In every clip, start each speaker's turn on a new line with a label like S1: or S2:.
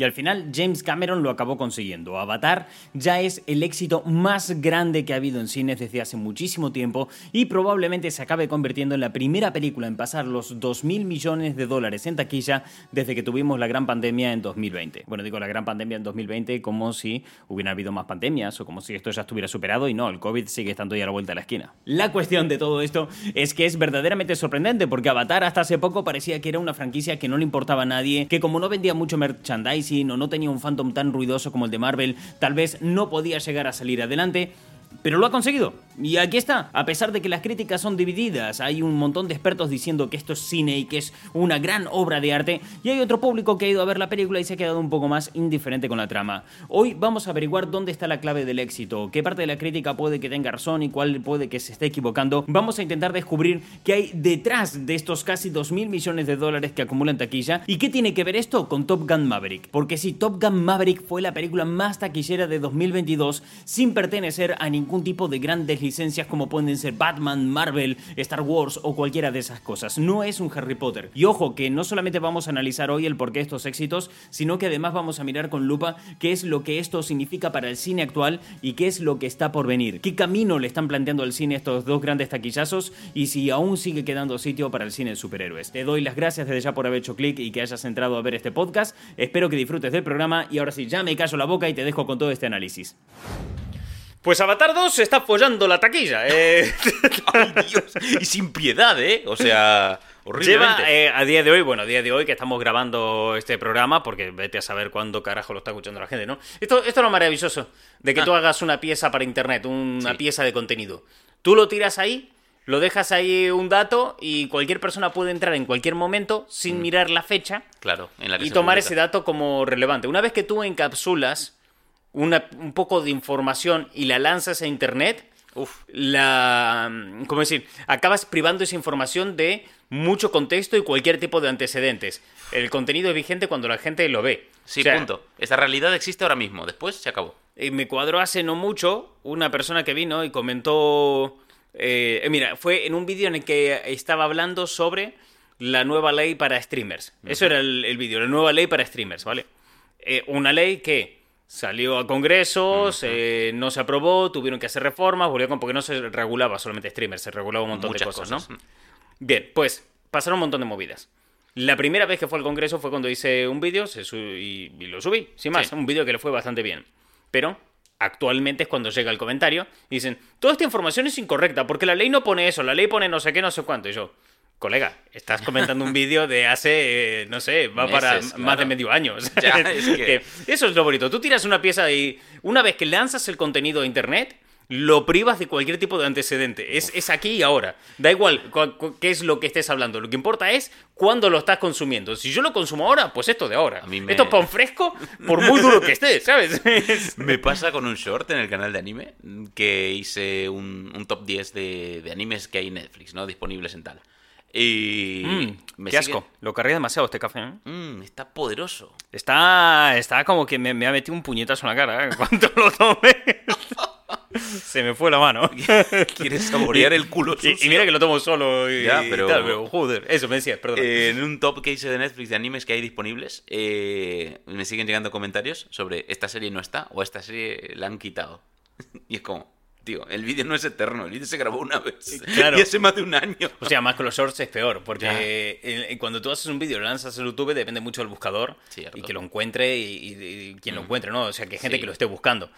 S1: Y al final James Cameron lo acabó consiguiendo. Avatar ya es el éxito más grande que ha habido en cines desde hace muchísimo tiempo y probablemente se acabe convirtiendo en la primera película en pasar los 2.000 millones de dólares en taquilla desde que tuvimos la gran pandemia en 2020. Bueno, digo la gran pandemia en 2020 como si hubiera habido más pandemias o como si esto ya estuviera superado y no, el COVID sigue estando ya a la vuelta de la esquina. La cuestión de todo esto es que es verdaderamente sorprendente porque Avatar hasta hace poco parecía que era una franquicia que no le importaba a nadie, que como no vendía mucho merchandising, o no tenía un fandom tan ruidoso como el de Marvel, tal vez no podía llegar a salir adelante, pero lo ha conseguido. Y aquí está, a pesar de que las críticas son divididas, hay un montón de expertos diciendo que esto es cine y que es una gran obra de arte, y hay otro público que ha ido a ver la película y se ha quedado un poco más indiferente con la trama. Hoy vamos a averiguar dónde está la clave del éxito, qué parte de la crítica puede que tenga razón y cuál puede que se esté equivocando. Vamos a intentar descubrir qué hay detrás de estos casi 2.000 millones de dólares que acumulan taquilla y qué tiene que ver esto con Top Gun Maverick. Porque si Top Gun Maverick fue la película más taquillera de 2022 sin pertenecer a ningún tipo de grandes licencias como pueden ser Batman, Marvel, Star Wars o cualquiera de esas cosas. No es un Harry Potter. Y ojo, que no solamente vamos a analizar hoy el porqué de estos éxitos, sino que además vamos a mirar con lupa qué es lo que esto significa para el cine actual y qué es lo que está por venir. ¿Qué camino le están planteando al cine estos dos grandes taquillazos y si aún sigue quedando sitio para el cine de superhéroes? Te doy las gracias desde ya por haber hecho clic y que hayas entrado a ver este podcast. Espero que disfrutes del programa y ahora sí, ya me callo la boca y te dejo con todo este análisis. Pues Avatar 2 se está follando la taquilla. Eh.
S2: Ay, Dios. Y sin piedad, ¿eh? O sea, horriblemente.
S1: Lleva eh, a día de hoy, bueno, a día de hoy que estamos grabando este programa, porque vete a saber cuándo carajo lo está escuchando la gente, ¿no? Esto, esto es lo maravilloso de que
S2: Ah.
S1: tú hagas una pieza para internet, una
S2: Sí.
S1: pieza de contenido. Tú lo tiras ahí, lo dejas ahí un dato y cualquier persona puede entrar en cualquier momento sin mirar la fecha
S2: Claro, en la que
S1: y tomar
S2: publica.
S1: ese dato como relevante. Una vez que tú encapsulas una- un poco de información y la lanzas a internet,
S2: Uf,
S1: la. ¿Cómo decir? Acabas privando esa información de mucho contexto y cualquier tipo de antecedentes. El contenido es vigente cuando la gente lo ve.
S2: sí,
S1: O sea,
S2: punto. Esta realidad existe ahora mismo. Después se acabó.
S1: eh, me cuadró hace no mucho una persona que vino y comentó. eh, eh, mira, fue en un vídeo en el que estaba hablando sobre la nueva ley para streamers. Eso era el, el vídeo, la nueva ley para streamers, ¿vale? Eh, una ley que salió a congresos, eh, no se aprobó, tuvieron que hacer reformas, volvió con porque no se regulaba solamente streamers, se regulaba un montón
S2: Muchas
S1: de cosas,
S2: cosas.
S1: ¿no? Bien, pues pasaron un montón de movidas. La primera vez que fue al Congreso fue cuando hice un vídeo y, y lo subí, sin más,
S2: Sí.
S1: un vídeo que le fue bastante bien. Pero actualmente es cuando llega el comentario y dicen, toda esta información es incorrecta porque la ley no pone eso, la ley pone no sé qué, no sé cuánto. Y yo, colega, estás comentando un vídeo de hace, eh, no sé, va para más de medio año. O sea,
S2: Ya, es que-
S1: Eso es lo bonito. Tú tiras una pieza y una vez que lanzas el contenido a internet, lo privas de cualquier tipo de antecedente. Es, es aquí y ahora. Da igual qué es lo que estés hablando. Lo que importa es cuándo lo estás consumiendo. Si yo lo consumo ahora, pues esto de ahora.
S2: Me-
S1: Esto es pan fresco, por muy duro que esté, ¿sabes?
S2: Me pasa con un short en el canal de anime que hice un, un top 10 de, de animes que hay en Netflix, ¿no? Disponibles en tal. Y.
S1: Mm,
S2: me
S1: qué
S2: sigue-
S1: asco. Lo cargué demasiado este café. ¿eh?
S2: Mm, está poderoso.
S1: Está, está como que me, me ha metido un puñetazo en la cara ¿eh? cuando lo tomé. Se me fue la mano.
S2: Quieres saborear el culo
S1: Y, mira que lo tomo solo y,
S2: Ya,
S1: y
S2: pero-
S1: tal, pero joder, eso me decías, perdón.
S2: Eh, en un top que hice de Netflix de animes que hay disponibles, eh, me siguen llegando comentarios sobre esta serie no está o esta serie la han quitado. Y es como, tío, el vídeo no es eterno, el vídeo se grabó una vez.
S1: Claro.
S2: Y hace más de un año.
S1: O sea, más con los shorts es peor, porque cuando tú haces un vídeo y lo lanzas en YouTube depende mucho del buscador
S2: Cierto.
S1: y que lo encuentre y, y- y quien lo encuentre, ¿no? O sea, que hay gente
S2: Sí.
S1: que lo esté buscando.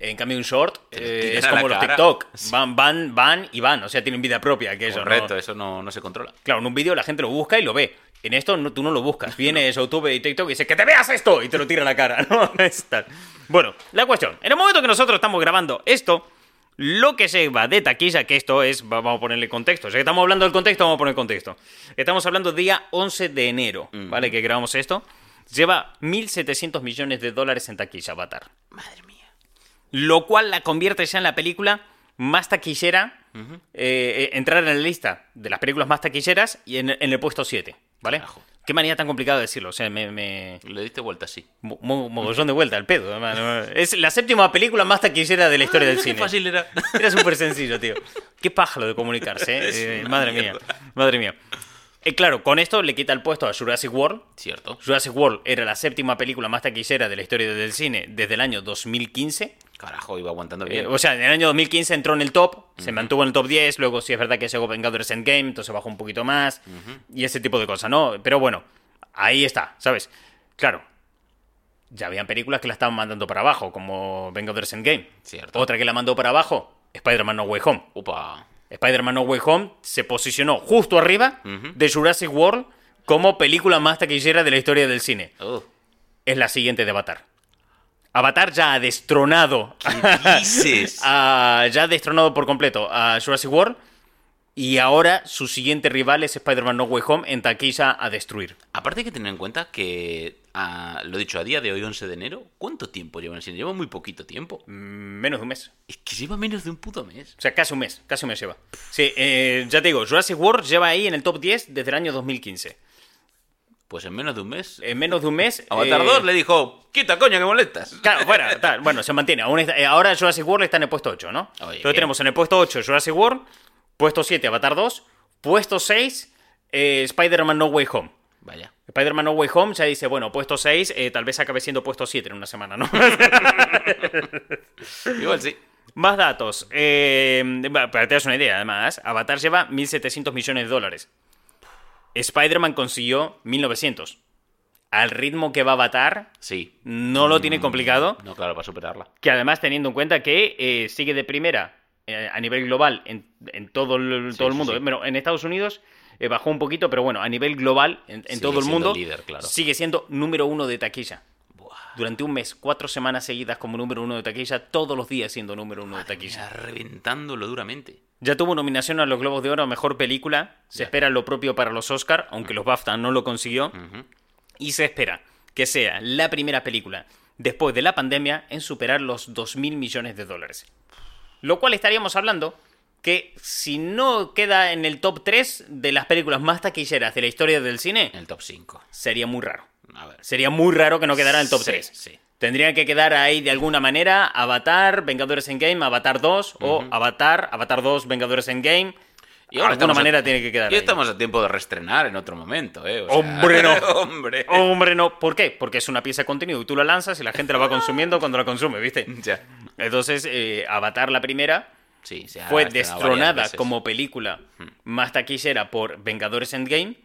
S1: En cambio, un short eh, es como los
S2: cara.
S1: TikTok. Van, van, van y van. O sea, tienen vida propia. Que eso, ¿no?
S2: Correcto, eso no, no se controla.
S1: Claro, en un vídeo la gente lo busca y lo ve. En esto no- tú no lo buscas. Viene YouTube y TikTok y dice que te veas esto y te lo tira a la cara. ¿no? Bueno, la cuestión. En el momento que nosotros estamos grabando esto, lo que se va de taquilla, que esto es, va- vamos a ponerle contexto. Ya que estamos hablando del contexto, vamos a poner contexto. Estamos hablando día 11 de enero, ¿vale? Que grabamos esto. Lleva 1.700 millones de dólares en taquilla, Avatar.
S2: Madre mía.
S1: Lo cual la convierte ya en la película más taquillera, eh, eh, entrar en la lista de las películas más taquilleras y en, en el puesto 7, ¿vale?
S2: Carajo.
S1: Qué manera tan complicada de decirlo, o sea, me... me...
S2: Le diste vuelta
S1: mo- mo- Mogollón de vuelta al pedo, hermano. Es la séptima película más taquillera de la historia del
S2: Qué
S1: cine.
S2: fácil era.
S1: Era súper sencillo, tío. Qué pájaro de comunicarse, ¿eh? Eh, madre mía, madre mía. Eh, claro, con esto le quita el puesto a Jurassic World.
S2: Cierto.
S1: Jurassic World era la séptima película más taquillera de la historia del cine desde el año 2015.
S2: Carajo, iba aguantando
S1: Eh,
S2: bien.
S1: o sea, en el año 2015 entró en el top, se mantuvo en el top 10, luego sí es verdad que llegó Vengadores Endgame, entonces bajó un poquito más, y ese tipo de cosas, ¿no? Pero bueno, ahí está, ¿sabes? Claro, ya habían películas que la estaban mandando para abajo, como Vengadores Endgame.
S2: Cierto.
S1: Otra que la mandó para abajo, Spider-Man No Way Home.
S2: Upa.
S1: Spider-Man No Way Home se posicionó justo arriba de Jurassic World como película más taquillera de la historia del cine.
S2: Uh,
S1: Es la siguiente de Avatar. Avatar ya ha destronado.
S2: ¿Qué dices?
S1: a- ya ha destronado por completo a Jurassic World. Y ahora su siguiente rival es Spider-Man No Way Home en taquilla a destruir.
S2: Aparte hay que tener en cuenta que, a- lo dicho, a día de hoy, 11 de enero, ¿cuánto tiempo lleva en el cine? Lleva muy poquito tiempo.
S1: Mm, Menos de un mes.
S2: Es que lleva menos de un puto mes.
S1: O sea, casi un mes. Casi un mes lleva. Sí, eh, ya te digo, Jurassic World lleva ahí en el top 10 desde el año 2015.
S2: Pues en menos de un mes.
S1: En menos de un mes.
S2: Avatar
S1: eh,
S2: 2 le dijo, quita coño que molestas.
S1: Claro, tal. Bueno, se mantiene. Aún está- eh, ahora Jurassic World está en el puesto 8, ¿no?
S2: Oye,
S1: Entonces
S2: bien.
S1: tenemos en el puesto 8 Jurassic World, puesto 7 Avatar 2, puesto 6 eh, Spider-Man No Way Home.
S2: Vaya.
S1: Spider-Man No Way Home ya dice, bueno, puesto 6, eh, tal vez acabe siendo puesto 7 en una semana, ¿no?
S2: Igual sí.
S1: Más datos. Eh, para que te das una idea, además, Avatar lleva 1.700 millones de dólares. Spider-Man consiguió 1.900. Al ritmo que va Avatar,
S2: Sí.
S1: no lo tiene complicado.
S2: No, claro, para superarla.
S1: Que además, teniendo en cuenta que eh, sigue de primera eh, a nivel global en, en todo el,
S2: Sí,
S1: todo el
S2: sí,
S1: mundo.
S2: sí.
S1: Bueno, en Estados Unidos eh, bajó un poquito, pero bueno, a nivel global, en, en todo el mundo,
S2: líder, claro.
S1: sigue siendo número uno de taquilla. Durante un mes, cuatro semanas seguidas como número uno de taquilla, todos los días siendo número uno de taquilla.
S2: mía, reventándolo duramente.
S1: Ya tuvo nominación a los Globos de Oro a Mejor Película. Se
S2: Ya.
S1: espera lo propio para los Oscar, aunque los BAFTA no lo consiguió. Y se espera que sea la primera película después de la pandemia en superar los 2.000 millones de dólares. Lo cual estaríamos hablando que si no queda en el top 3 de las películas más taquilleras de la historia del cine,
S2: En el top 5.
S1: sería muy raro.
S2: A ver.
S1: Sería muy raro que no quedara en el top
S2: Sí,
S1: 3.
S2: sí.
S1: Tendría que quedar ahí de alguna manera Avatar, Vengadores Endgame, Avatar 2 o Avatar, Avatar 2, Vengadores Endgame.
S2: Y
S1: de alguna
S2: a-
S1: manera tiene que quedar
S2: Y
S1: ahí.
S2: estamos a tiempo de reestrenar en otro momento, ¿eh? O sea,
S1: Hombre, no.
S2: hombre.
S1: Hombre, no. ¿Por qué? Porque es una pieza de contenido y tú la lanzas y la gente la va consumiendo cuando la consume, ¿viste?
S2: Ya.
S1: Entonces, eh, Avatar la primera
S2: Sí, se ha
S1: fue destronada como película más taquillera por Vengadores Endgame,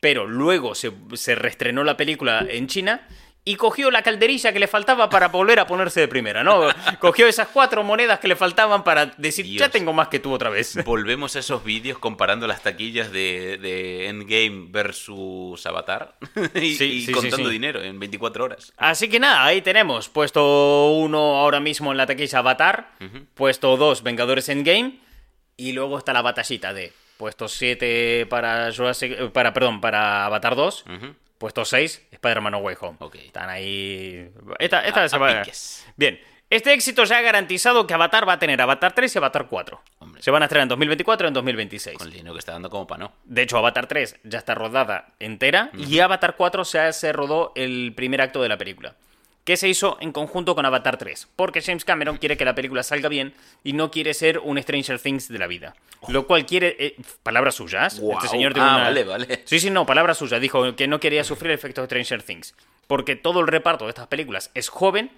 S1: pero luego se, se reestrenó la película en China y cogió la calderilla que le faltaba para volver a ponerse de primera, ¿no? Cogió esas cuatro monedas que le faltaban para decir, ya tengo más que tú otra vez.
S2: Volvemos a esos vídeos comparando las taquillas de, de Endgame versus Avatar y,
S1: Sí,
S2: y
S1: sí, sí,
S2: contando
S1: sí.
S2: dinero en 24 horas.
S1: Así que nada, ahí tenemos. Puesto uno ahora mismo en la taquilla Avatar. Puesto dos Vengadores Endgame. Y luego está la batallita de puesto 7 para Jurassic, eh, para perdón, para Avatar 2.
S2: Ujú.
S1: Puesto 6, Spider-Man No Way Home.
S2: Ok.
S1: Están ahí. Esta, esta
S2: A-
S1: se
S2: a
S1: va-
S2: piques.
S1: Bien. Este éxito ya ha garantizado que Avatar va a tener Avatar 3 y Avatar 4.
S2: Hombre.
S1: Se van a estrenar en 2024 y en 2026.
S2: Con el dinero que está dando como para no.
S1: De hecho, Avatar 3 ya está rodada entera y Avatar 4 se, se rodó el primer acto de la película. Que se hizo en conjunto con Avatar 3. Porque James Cameron quiere que la película salga bien y no quiere ser un Stranger Things de la vida. Lo cual quiere. eh, palabras suyas.
S2: Guau.
S1: Este señor tiene
S2: Ah,
S1: una-
S2: vale, vale.
S1: Sí, sí, no, palabras suyas. Dijo que no quería sufrir el efecto de Stranger Things. Porque todo el reparto de estas películas es joven.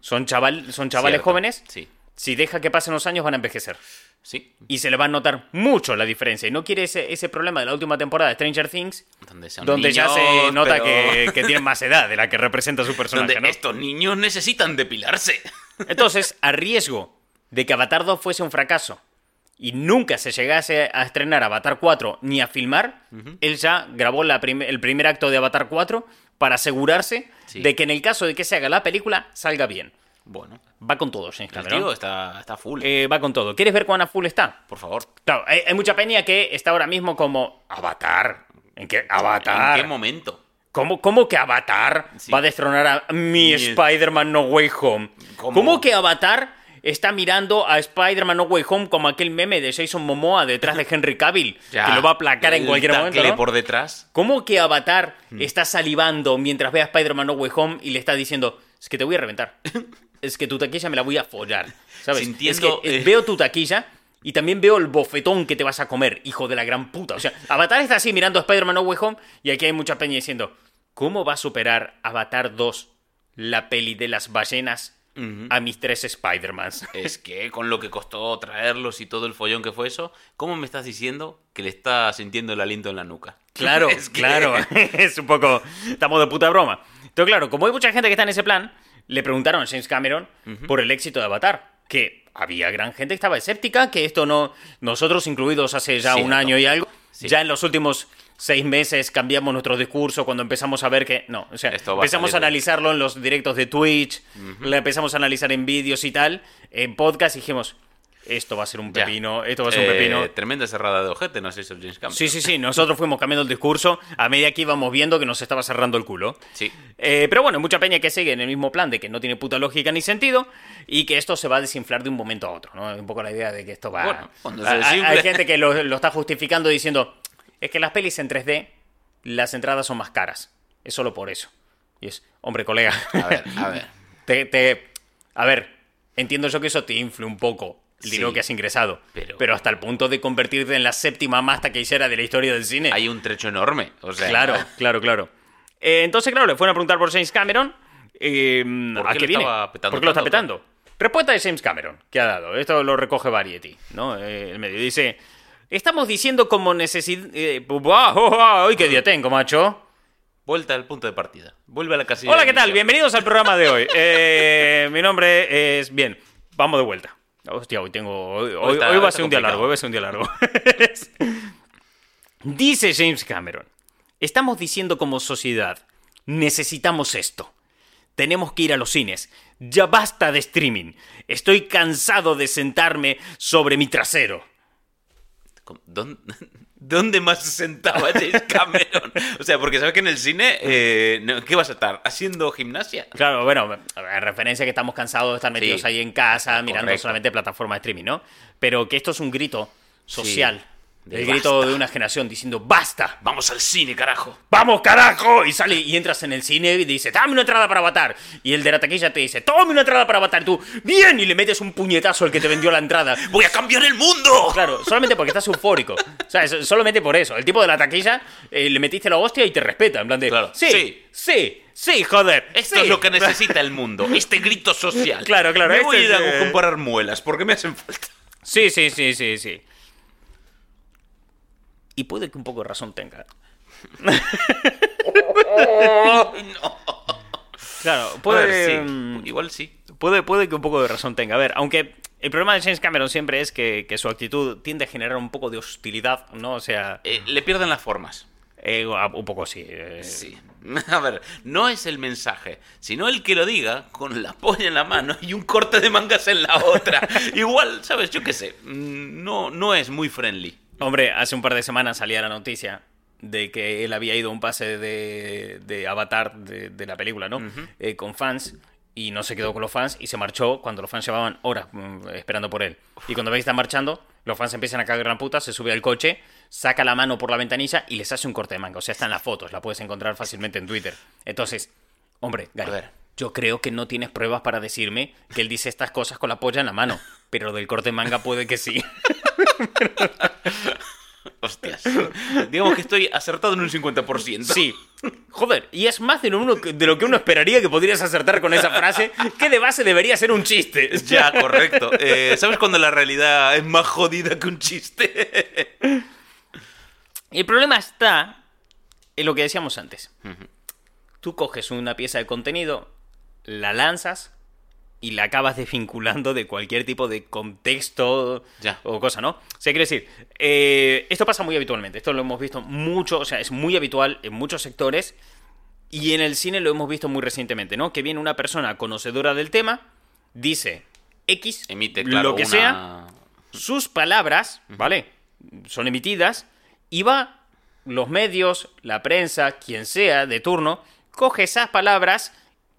S1: Son, chaval, son chavales
S2: Cierto.
S1: jóvenes.
S2: Sí.
S1: Si deja que pasen los años van a envejecer
S2: Sí.
S1: y se le va a notar mucho la diferencia. Y no quiere ese, ese problema de la última temporada de Stranger Things,
S2: Donde, son
S1: donde ya se nota
S2: pero-
S1: que, que tienen más edad de la que representa su personaje.
S2: Donde
S1: ¿no?
S2: estos niños necesitan depilarse.
S1: Entonces, a riesgo de que Avatar 2 fuese un fracaso y nunca se llegase a estrenar Avatar 4 ni a filmar, él ya grabó la prim- el primer acto de Avatar 4 para asegurarse
S2: Sí.
S1: de que en el caso de que se haga la película, salga bien.
S2: Bueno,
S1: Va con todo, James
S2: el tío está, está full.
S1: Eh, va con todo. ¿Quieres ver cuán a full está?
S2: Por favor.
S1: Claro, hay, hay mucha peña que está ahora mismo como Avatar. ¿En qué? Avatar.
S2: ¿En qué momento?
S1: ¿Cómo, cómo que Avatar
S2: Sí.
S1: va a destronar a mi Spider-Man No Way Home?
S2: ¿Cómo?
S1: ¿Cómo? que Avatar está mirando a Spider-Man No Way Home como aquel meme de Jason Momoa detrás de Henry Cavill?
S2: Ya,
S1: que lo va a aplacar en cualquier momento,
S2: por detrás.
S1: ¿Cómo que Avatar
S2: Mm.
S1: está salivando mientras ve a Spider-Man No Way Home y le está diciendo, es que te voy a reventar? es que tu taquilla me la voy a follar. ¿Sabes?
S2: Sintiendo,
S1: es que eh,
S2: eh,
S1: veo tu taquilla Y también veo el bofetón que te vas a comer, hijo de la gran puta. O sea, Avatar está así mirando a Spider-Man No Way Home y aquí hay mucha peña diciendo, ¿cómo va a superar Avatar 2 la peli de las ballenas a mis tres Spider-Mans?
S2: Es que con lo que costó traerlos y todo el follón que fue eso, ¿cómo me estás diciendo que le está sintiendo el aliento en la nuca?
S1: Claro,
S2: Es que-
S1: claro. es un poco. Estamos de puta broma. Entonces, claro, como hay mucha gente que está en ese plan, le preguntaron a James Cameron por el éxito de Avatar. Que había gran gente que estaba escéptica, que esto no. Nosotros, incluidos hace ya un año y algo,
S2: Sí.
S1: ya en los últimos seis meses cambiamos nuestro discurso cuando empezamos a ver que. No, o sea,
S2: Esto va a
S1: empezamos a, analizarlo en los directos de Twitch, le empezamos a analizar en vídeos y tal, en podcast, y dijimos. Esto va a ser un
S2: Ya.
S1: pepino, esto va a ser un
S2: Eh,
S1: pepino.
S2: Tremenda cerrada de ojete, no sé si es James Cameron.
S1: Sí, sí, sí. Nosotros fuimos cambiando el discurso a medida que íbamos viendo que nos estaba cerrando el culo.
S2: Sí.
S1: Eh, pero bueno, mucha peña que sigue en el mismo plan de que no tiene puta lógica ni sentido y que esto se va a desinflar de un momento a otro, ¿no? Un poco la idea de que esto va...
S2: Bueno, cuando se
S1: Hay- gente que lo, lo está justificando diciendo, es que las pelis en 3D, las entradas son más caras. Es solo por eso. Y es, hombre, colega,
S2: A ver, a ver.
S1: te, te- a ver, entiendo yo que eso te infle un poco el
S2: Sí,
S1: dinero que has ingresado,
S2: pero-
S1: pero hasta el punto de convertirte en la séptima más taquillera de la historia del cine.
S2: Hay un trecho enorme. O sea,
S1: Claro, claro, claro. Eh, entonces, claro, le fueron a preguntar por James Cameron. eh,
S2: ¿Por
S1: ¿A
S2: qué
S1: qué
S2: lo
S1: viene?
S2: estaba petando
S1: ¿Por qué lo está petando? Respuesta de James Cameron, que ha dado. Esto lo recoge Variety, ¿no? Eh, el medio dice... Estamos diciendo como necesidad... Eh, ¡buah! ¡Oh! ¡Ay, qué día tengo, macho!
S2: Vuelta al punto de partida. Vuelve a la casilla.
S1: Hola, ¿qué tal? Bienvenidos al programa de hoy. Mi nombre es... Bien, vamos de vuelta. Hostia, hoy tengo... Hoy, hoy-
S2: está-
S1: hoy va a ser un día largo, hoy va a ser un día largo. Dice James Cameron, estamos diciendo como sociedad, necesitamos esto. Tenemos que ir a los cines. Ya basta de streaming. Estoy cansado de sentarme sobre mi trasero.
S2: ¿Dónde, dónde más se sentaba James Cameron? O sea, porque sabes que en el cine, eh, ¿qué vas a estar? ¿Haciendo gimnasia?
S1: Claro, bueno, en referencia a que estamos cansados de estar metidos
S2: Sí.
S1: ahí en casa, mirando
S2: Correcto.
S1: solamente plataformas de streaming, ¿no? Pero que esto es un grito social.
S2: De
S1: el grito de una generación diciendo ¡Basta!
S2: Vamos al cine, carajo.
S1: ¡Vamos, carajo! Y sale y entras en el cine y dice, dame una entrada para Avatar. Y el de la taquilla te dice, tome una entrada para Avatar. Y tú, bien, y le metes un puñetazo al que te vendió la entrada.
S2: ¡Voy a cambiar el mundo!
S1: Claro, solamente porque estás eufórico. O sea, solamente por eso. El tipo de la taquilla eh, le metiste la hostia y te respeta. En plan de,
S2: Claro,
S1: sí, sí,
S2: sí.
S1: sí, joder.
S2: Esto
S1: sí".
S2: es lo que necesita el mundo, este grito social.
S1: Claro, claro,
S2: Me
S1: este
S2: voy a ir a comprar muelas porque me hacen falta.
S1: Sí, sí, sí, sí, sí. Y puede que un poco de razón tenga. Claro,
S2: A
S1: puede,
S2: ver,
S1: mm,
S2: sí, igual sí.
S1: puede, puede que un poco de razón tenga. A ver, aunque el problema de James Cameron siempre es que, que su actitud tiende a generar un poco de hostilidad, ¿no? O sea,
S2: Eh, le pierden las formas.
S1: eh, un poco sí. eh,
S2: Sí. A ver, no es el mensaje, sino el que lo diga con la polla en la mano y un corte de mangas en la otra. Igual, ¿sabes? Yo qué sé. mm, No, no es muy friendly.
S1: Hombre, hace un par de semanas salía la noticia de que él había ido a un pase de, de Avatar de, de la película, ¿no? Eh, con fans y no se quedó con los fans y se marchó cuando los fans llevaban horas mm, esperando por él. Y cuando veis que está marchando, los fans empiezan a cagar la puta, se sube al coche, saca la mano por la ventanilla y les hace un corte de manga. O sea, están las fotos, la puedes encontrar fácilmente en Twitter. Entonces, hombre, Gary,
S2: A ver.
S1: Yo creo que no tienes pruebas para decirme que él dice estas cosas con la polla en la mano, pero del corte manga puede que sí.
S2: Hostias. Digamos que estoy acertado en un 50%.
S1: Sí. Joder, y es más de lo, uno que- de lo que uno esperaría que podrías acertar con esa frase, que de base debería ser un chiste.
S2: Ya, correcto. Eh, ¿Sabes cuando la realidad es más jodida que un chiste?
S1: El problema está en lo que decíamos antes. Tú coges una pieza de contenido, la lanzas y la acabas desvinculando de cualquier tipo de contexto
S2: Ya.
S1: o cosa, ¿no? O sea, quiero decir, eh, esto pasa muy habitualmente. Esto lo hemos visto mucho, o sea, es muy habitual en muchos sectores. Y en el cine lo hemos visto muy recientemente, ¿no? Que viene una persona conocedora del tema, dice X,
S2: Emite, claro,
S1: lo que
S2: una-
S1: sea, sus palabras, ¿vale? Son emitidas y va los medios, la prensa, quien sea de turno, coge esas palabras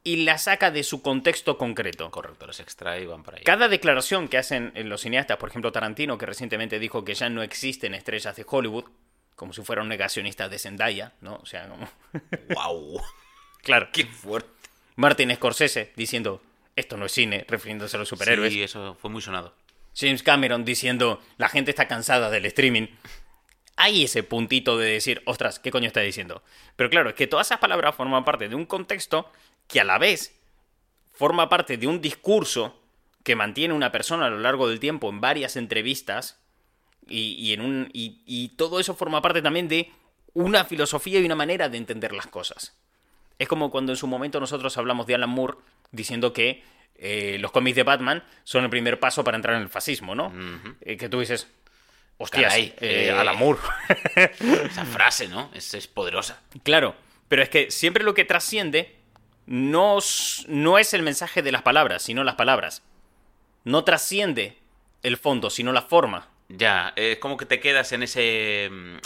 S1: y las saca de su contexto concreto.
S2: Correcto, los extrae y van para ahí.
S1: Cada declaración que hacen en los cineastas, por ejemplo Tarantino, que recientemente dijo que ya no existen estrellas de Hollywood, como si fuera un negacionista de Zendaya, ¿no? O sea, como...
S2: ¡Wow!
S1: claro.
S2: ¡Qué fuerte!
S1: Martin Scorsese diciendo, esto no es cine, refiriéndose a los superhéroes.
S2: Sí, eso fue muy sonado.
S1: James Cameron diciendo la gente está cansada del streaming. Hay ese puntito de decir, ostras, ¿qué coño está diciendo? Pero claro, es que todas esas palabras forman parte de un contexto que a la vez forma parte de un discurso que mantiene una persona a lo largo del tiempo en varias entrevistas y, en un, y, todo eso forma parte también de una filosofía y una manera de entender las cosas. Es como cuando en su momento nosotros hablamos de Alan Moore diciendo que eh, los cómics de Batman son el primer paso para entrar en el fascismo, ¿no? Eh, que tú dices, hostias,
S2: Caray,
S1: eh,
S2: eh,
S1: Alan Moore.
S2: Esa frase, ¿no? Es, es poderosa.
S1: Claro, pero es que siempre lo que trasciende no, no es el mensaje de las palabras, sino las palabras. No trasciende el fondo, sino la forma.
S2: Ya, es como que te quedas en ese. mm,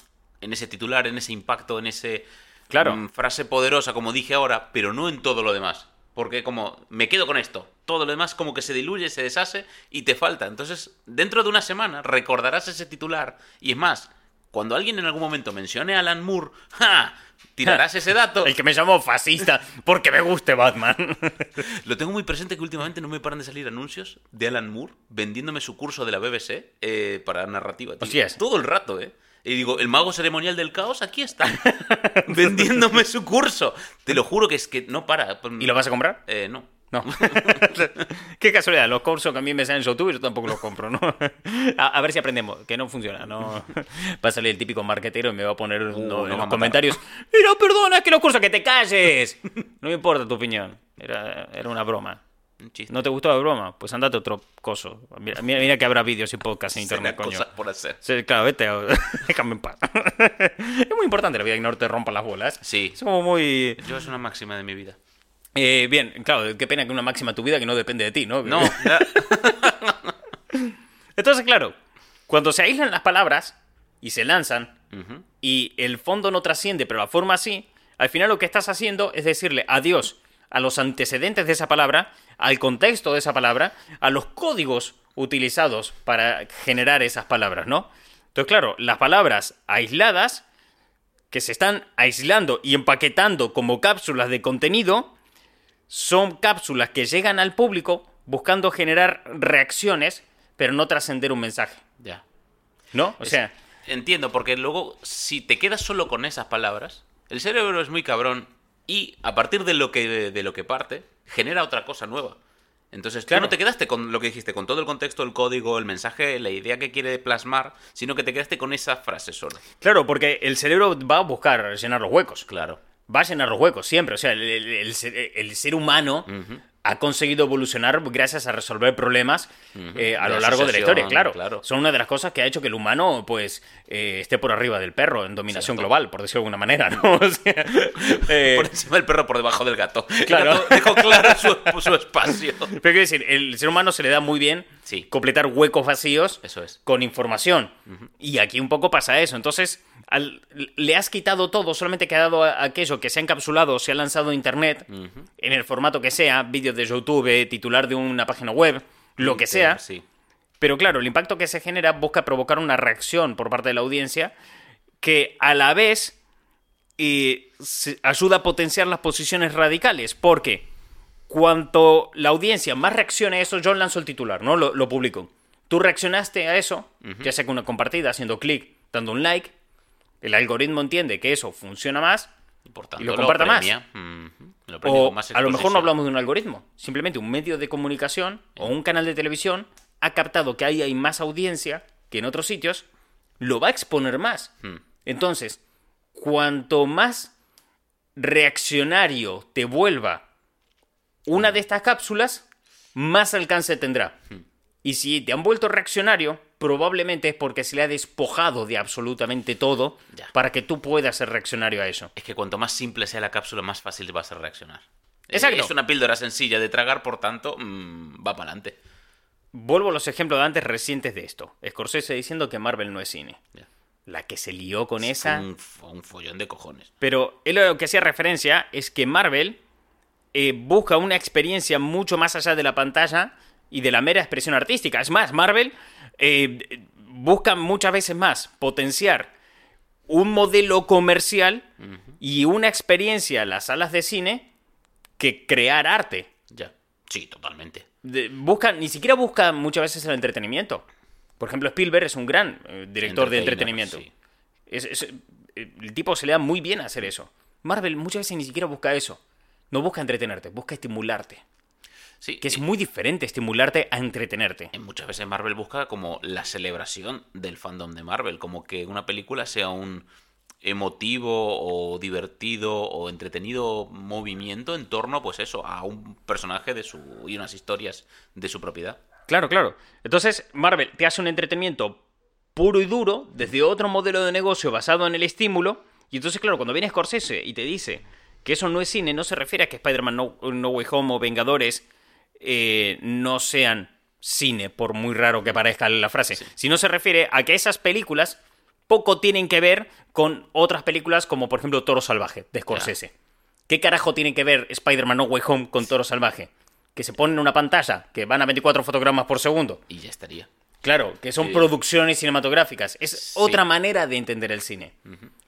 S2: En ese titular, en ese impacto, en ese.
S1: Claro.
S2: mm, frase poderosa, como dije ahora, pero no en todo lo demás. Porque como me quedo con esto, todo lo demás como que se diluye, se deshace y te falta. Entonces, dentro de una semana recordarás ese titular. Y es más, cuando alguien en algún momento mencione a Alan Moore, ¡ja! Tirarás ese dato.
S1: El que me llamó fascista porque me guste Batman.
S2: Lo tengo muy presente que últimamente no me paran de salir anuncios de Alan Moore vendiéndome su curso de la BBC eh, para narrativa. tío.
S1: Hostias.
S2: Todo el rato, ¿eh? Y digo, el mago ceremonial del caos, aquí está. vendiéndome su curso. Te lo juro que es que no para.
S1: ¿Y lo vas a comprar?
S2: Eh, no.
S1: No. Qué casualidad, los cursos que a mí me salen en YouTube yo tampoco los compro, ¿no? A, a ver si aprendemos, que no funciona, ¿no? Va a salir el típico marquetero y me va a poner
S2: Uh, no
S1: en los comentarios. Mira, perdona, es que los cursos, que te calles. No me importa tu opinión, era, era una broma.
S2: Un.
S1: ¿No te gustó la broma? Pues andate otro coso. Mira, mira, mira que habrá vídeos y podcasts en internet, coño.
S2: cosa por hacer.
S1: Sí, claro, vete, a- déjame en paz. es muy importante la vida que no te rompan las bolas.
S2: Sí.
S1: Es como muy...
S2: Yo es una máxima de mi vida.
S1: Eh, bien, claro, qué pena que una máxima tu vida que no depende de ti, ¿no?
S2: No,
S1: Entonces, claro, cuando se aíslan las palabras y se lanzan y el fondo no trasciende, pero la forma sí, al final lo que estás haciendo es decirle adiós a los antecedentes de esa palabra, al contexto de esa palabra, a los códigos utilizados para generar esas palabras, ¿no? Entonces, claro, las palabras aisladas, que se están aislando y empaquetando como cápsulas de contenido, son cápsulas que llegan al público buscando generar reacciones, pero no trascender un mensaje,
S2: ya.
S1: ¿no? O
S2: Es-
S1: sea,
S2: Entiendo, porque luego, si te quedas solo con esas palabras, el cerebro es muy cabrón y a partir de lo que, de lo que parte, genera otra cosa nueva. Entonces,
S1: Claro.
S2: tú no te quedaste con lo que dijiste, con todo el contexto, el código, el mensaje, la idea que quiere plasmar, sino que te quedaste con esa frase solo.
S1: claro, porque el cerebro va a buscar llenar los huecos.
S2: Claro.
S1: Va a los huecos siempre. O sea, el, el- el ser- humano. Ha conseguido evolucionar gracias a resolver problemas eh, a
S2: De
S1: lo largo de la historia, claro.
S2: claro.
S1: Son una de las cosas que ha hecho que el humano, pues, eh, esté por arriba del perro en dominación
S2: Cierto.
S1: global, por decirlo de alguna manera, ¿no? O sea, eh,
S2: Por encima del perro, por debajo del gato.
S1: Claro.
S2: gato dejó claro su, su espacio.
S1: Pero quiero decir, el ser humano se le da muy bien
S2: Sí.
S1: completar huecos vacíos
S2: Eso es.
S1: con información. Y aquí un poco pasa eso. Entonces, al- le has quitado todo, solamente ha quedado aquello que se ha encapsulado, se ha lanzado a internet, en el formato que sea, vídeos de YouTube, titular de una página web, lo que sea.
S2: Sí.
S1: Pero claro, el impacto que se genera busca provocar una reacción por parte de la audiencia que a la vez eh, ayuda a potenciar las posiciones radicales. Porque cuanto la audiencia más reaccione a eso, yo lanzo el titular, ¿no? Lo, lo publico. Tú reaccionaste a eso, ya sea con una compartida, haciendo clic, dando un like. El algoritmo entiende que eso funciona más.
S2: Y, por tanto,
S1: Y lo comparta más.
S2: Lo
S1: O
S2: más
S1: a lo mejor no hablamos de un algoritmo. Simplemente un medio de comunicación o un canal de televisión ha captado que ahí hay más audiencia que en otros sitios, lo va a exponer más.
S2: Hmm.
S1: Entonces, cuanto más reaccionario te vuelva una de estas cápsulas, más alcance tendrá.
S2: Hmm.
S1: Y si te han vuelto reaccionario, probablemente es porque se le ha despojado de absolutamente todo
S2: Ya.
S1: para que tú puedas ser reaccionario a eso.
S2: Es que cuanto más simple sea la cápsula, más fácil va a ser reaccionar. Eh,
S1: Exacto.
S2: Es una píldora sencilla de tragar, por tanto, mm, va para adelante.
S1: Vuelvo a los ejemplos de antes recientes de esto. Scorsese diciendo que Marvel no es cine.
S2: Ya.
S1: La que se lió con esa.
S2: Un, un follón de cojones.
S1: Pero él lo que hacía referencia es que Marvel eh, busca una experiencia mucho más allá de la pantalla y de la mera expresión artística. Es más, Marvel eh, busca muchas veces más potenciar un modelo comercial y una experiencia en las salas de cine que crear arte.
S2: Ya. Sí, totalmente.
S1: de- busca, ni siquiera busca muchas veces el entretenimiento. Por ejemplo, Spielberg es un gran eh, director de entretenimiento.
S2: sí.
S1: Es- es- eh, el tipo se le da muy bien hacer eso. Marvel muchas veces ni siquiera busca eso. No busca entretenerte, busca estimularte.
S2: Sí,
S1: Que es muy diferente estimularte a entretenerte.
S2: en muchas veces Marvel busca como la celebración del fandom de Marvel, como que una película sea un emotivo o divertido o entretenido movimiento en torno, pues eso, a un personaje de su y unas historias de su propiedad.
S1: Claro, claro. Entonces, Marvel te hace un entretenimiento puro y duro desde otro modelo de negocio basado en el estímulo. Y entonces, claro, cuando viene Scorsese y te dice que eso no es cine, no se refiere a que Spider-Man No, No Way Home o Vengadores eh, no sean cine, por muy raro que parezca la frase, sino se refiere a que esas películas poco tienen que ver con otras películas como, por ejemplo, Toro Salvaje, de Scorsese. ¿Qué carajo tiene que ver Spider-Man No Way Home con Toro Salvaje? Que se ponen en una pantalla, que van a 24 fotogramas por segundo.
S2: Y ya estaría.
S1: Claro, que son
S2: Sí.
S1: producciones cinematográficas. Es
S2: Sí.
S1: otra manera de entender el cine.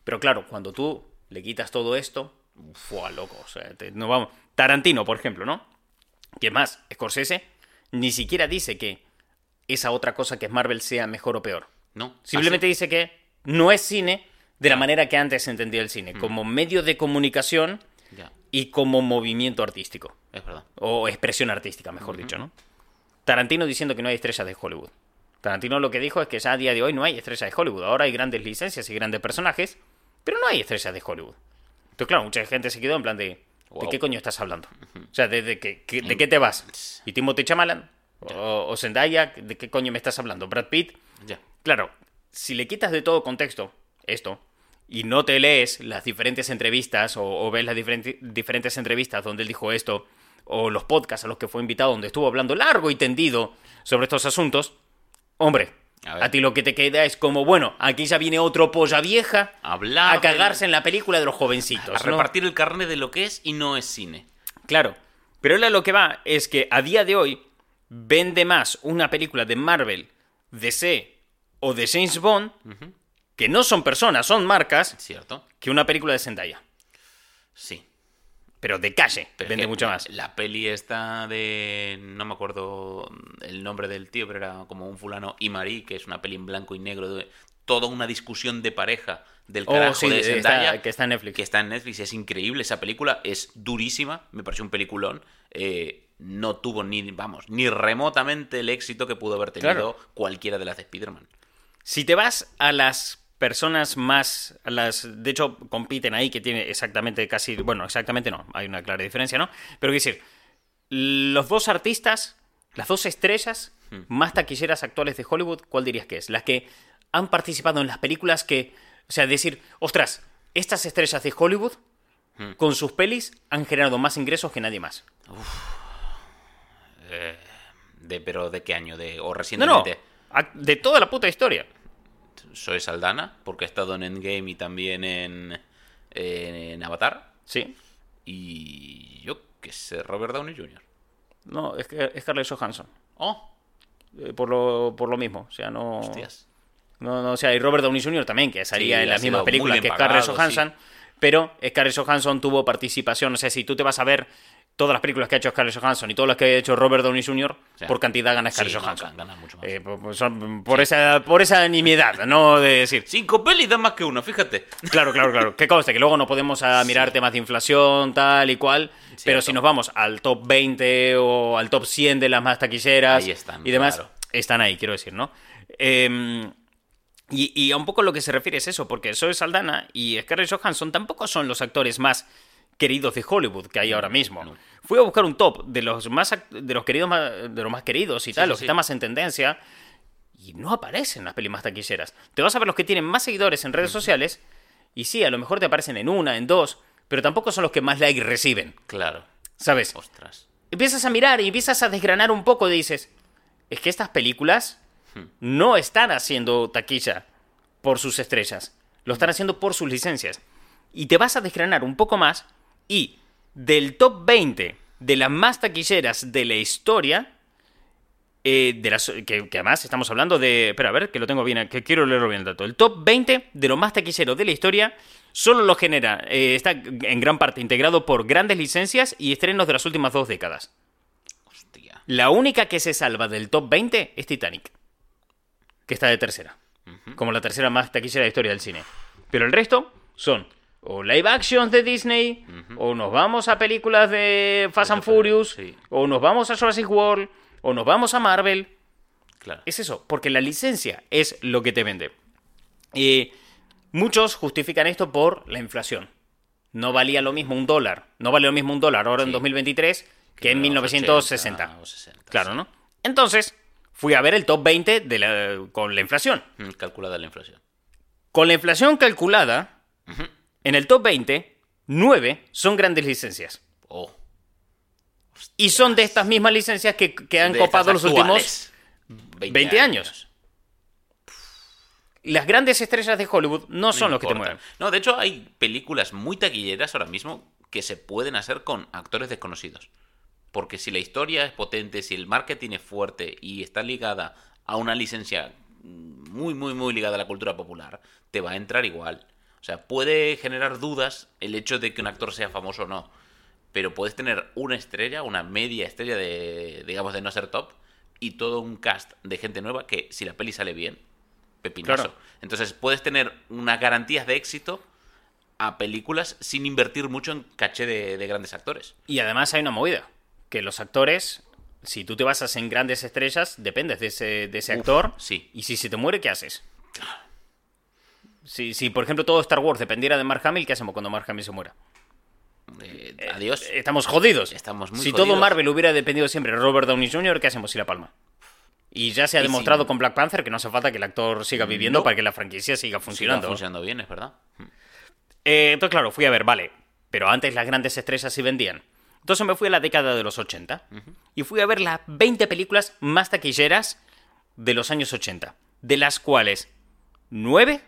S1: Pero claro, cuando tú le quitas todo esto, ¡fua, loco! O sea, te- no vamos. Tarantino, por ejemplo, ¿no? Que más, Scorsese ni siquiera dice que esa otra cosa que es Marvel sea mejor o peor.
S2: No.
S1: Simplemente
S2: así-
S1: dice que no es cine de la manera que antes se entendía el cine, como medio de comunicación
S2: Ya,
S1: y como movimiento artístico.
S2: es verdad.
S1: O expresión artística, mejor dicho, ¿no? Tarantino diciendo que no hay estrellas de Hollywood. Tarantino lo que dijo es que ya a día de hoy no hay estrellas de Hollywood. Ahora hay grandes licencias y grandes personajes, pero no hay estrellas de Hollywood. Entonces, claro, mucha gente se quedó en plan de... ¿De qué coño estás hablando? O sea, ¿de, de qué, de qué te vas? ¿Y Timothy Chamalan? ¿O, o Zendaya? ¿De qué coño me estás hablando? ¿Brad Pitt?
S2: Ya.
S1: Claro, si le quitas de todo contexto esto y no te lees las diferentes entrevistas o, o ves las diferentes entrevistas donde él dijo esto o los podcasts a los que fue invitado donde estuvo hablando largo y tendido sobre estos asuntos, hombre,
S2: A
S1: ti lo que te queda es como, bueno, aquí ya viene otro polla vieja
S2: Hablar
S1: a cagarse en la película de los jovencitos.
S2: A
S1: ¿no?
S2: repartir el carnet de lo que es y no es cine.
S1: Claro. Pero él a lo que va es que a día de hoy vende más una película de Marvel, DC o de James Bond, que no son personas, son marcas,
S2: ¿Cierto?
S1: que una película de Zendaya.
S2: Sí.
S1: Pero de calle,
S2: Pero
S1: vende mucho más.
S2: La peli esta de. No me acuerdo el nombre del tío, pero era como un fulano Imari, que es una peli en blanco y negro. De, toda una discusión de pareja del
S1: Oh,
S2: carajo
S1: sí,
S2: de
S1: está-
S2: Zendaya.
S1: que está en Netflix.
S2: Que está en Netflix. Es increíble esa película. Es durísima. Me pareció un peliculón. Eh, no tuvo ni, vamos, ni remotamente el éxito que pudo haber tenido
S1: Claro.
S2: cualquiera de las de Spider-Man.
S1: Si te vas a las personas más, las, de hecho compiten ahí que tiene exactamente casi, bueno, exactamente no, hay una clara diferencia, ¿no? Pero quiero decir, los dos artistas, las dos estrellas
S2: Hmm.
S1: más taquilleras actuales de Hollywood, ¿cuál dirías que es? Las que han participado en las películas que, o sea, decir, ostras, estas estrellas de Hollywood
S2: Hmm.
S1: con sus pelis han generado más ingresos que nadie más.
S2: De, pero ¿de qué año? De, o
S1: No, no,
S2: recientemente.
S1: a- de toda la puta historia.
S2: Soy Saldana, porque ha estado en Endgame y también en, en Avatar.
S1: Sí.
S2: Y yo qué sé, Robert Downey Jr.
S1: No, es, que- es Scarlett Johansson.
S2: Oh,
S1: Eh, por, lo, por lo mismo. O sea, no.
S2: hostias.
S1: No, no, o sea, y Robert Downey Jr. también, que salía
S2: Sí,
S1: en las mismas películas que Scarlett Johansson. Pero Scarlett Johansson tuvo participación. O sea, si tú te vas a ver todas las películas que ha hecho Scarlett Johansson y todas las que ha hecho Robert Downey Jr.,
S2: sea,
S1: por cantidad gana Scarlett Johansson.
S2: gana mucho más.
S1: Eh, por, esa, por esa nimiedad, ¿no? De decir.
S2: Cinco pelis dan más que uno, fíjate.
S1: Claro, claro, claro. Que conste que luego no podemos a mirar temas de inflación, tal y cual. Pero si nos vamos al top 20 o al top 100 de las más taquilleras
S2: Ahí están,
S1: y demás,
S2: claro.
S1: están ahí, quiero decir, ¿no? Eh, y, y a un poco lo que se refiere es eso, porque Zoe Saldana y Scarlett Johansson tampoco son los actores más queridos de Hollywood que hay ahora mismo.
S2: no.
S1: Fui a buscar un top de los más de los queridos más, de los más queridos y tal,
S2: sí,
S1: los que
S2: sí.
S1: están más en tendencia y no aparecen las pelis más taquilleras. Te vas a ver los que tienen más seguidores en redes sociales y sí, a lo mejor te aparecen en una, en dos, pero tampoco son los que más like reciben,
S2: Claro.
S1: ¿sabes?
S2: Ostras.
S1: Empiezas a mirar y empiezas a desgranar un poco y dices, es que estas películas no están haciendo taquilla por sus estrellas, lo están haciendo por sus licencias. Y te vas a desgranar un poco más y del top 20 de las más taquilleras de la historia, eh, de las, que, que además estamos hablando de... Espera, a ver, que lo tengo bien, que quiero leerlo bien el dato. El top 20 de los más taquilleros de la historia solo lo genera, eh, está en gran parte integrado por grandes licencias y estrenos de las últimas dos décadas.
S2: Hostia.
S1: La única que se salva del top 20 es Titanic, que está de tercera, como la tercera más taquillera de la historia del cine. Pero el resto son o live actions de Disney, o nos vamos a películas de Fast and Furious,
S2: sí.
S1: o nos vamos a Jurassic World, o nos vamos a Marvel.
S2: Claro.
S1: Es eso, porque la licencia es lo que te vende. Y muchos justifican esto por la inflación. No valía lo mismo un dólar, no vale lo mismo un dólar ahora en
S2: Sí.
S1: 2023 que en
S2: los
S1: 1960.
S2: 80 o 60,
S1: Claro,
S2: sí.
S1: ¿no? Entonces, fui a ver el top 20 de la- con la inflación.
S2: Mm, Calculada la inflación.
S1: Con la inflación calculada, en el top 20, 9 son grandes licencias.
S2: Oh.
S1: Y son de estas mismas licencias que, que han
S2: De
S1: copado los últimos
S2: actuales.
S1: 20 años. Las grandes estrellas de Hollywood no son los que te mueven.
S2: No, de hecho hay películas muy taquilleras ahora mismo que se pueden hacer con actores desconocidos. Porque si la historia es potente, si el marketing es fuerte y está ligada a una licencia muy, muy, muy ligada a la cultura popular, te va a entrar igual. O sea, puede generar dudas el hecho de que un actor sea famoso o no. Pero puedes tener una estrella, una media estrella de, digamos, de no ser top, y todo un cast de gente nueva que, si la peli sale bien, pepinazo.
S1: Claro.
S2: Entonces puedes tener unas garantías de éxito a películas sin invertir mucho en caché de, de grandes actores.
S1: Y además hay una movida. Que los actores, si tú te basas en grandes estrellas, dependes de ese, de ese
S2: Uf,
S1: actor.
S2: sí.
S1: Y si se te muere, ¿qué haces? Si, si, por ejemplo, todo Star Wars dependiera de Mark Hamill, ¿qué hacemos cuando Mark Hamill se muera?
S2: Eh, adiós.
S1: Eh, Estamos jodidos.
S2: Estamos muy
S1: si todo. Marvel hubiera dependido siempre de Robert Downey Jr., ¿qué hacemos si la palma? Y ya se ha demostrado con Black Panther que no hace falta que el actor siga viviendo
S2: No.
S1: para que la franquicia siga
S2: Siga
S1: funcionando.
S2: funcionando bien, es verdad.
S1: Eh, entonces, claro, fui a ver, vale, pero antes las grandes estrellas sí vendían. Entonces me fui a la década de los 80 y fui a ver las 20 películas más taquilleras de los años 80, de las cuales 9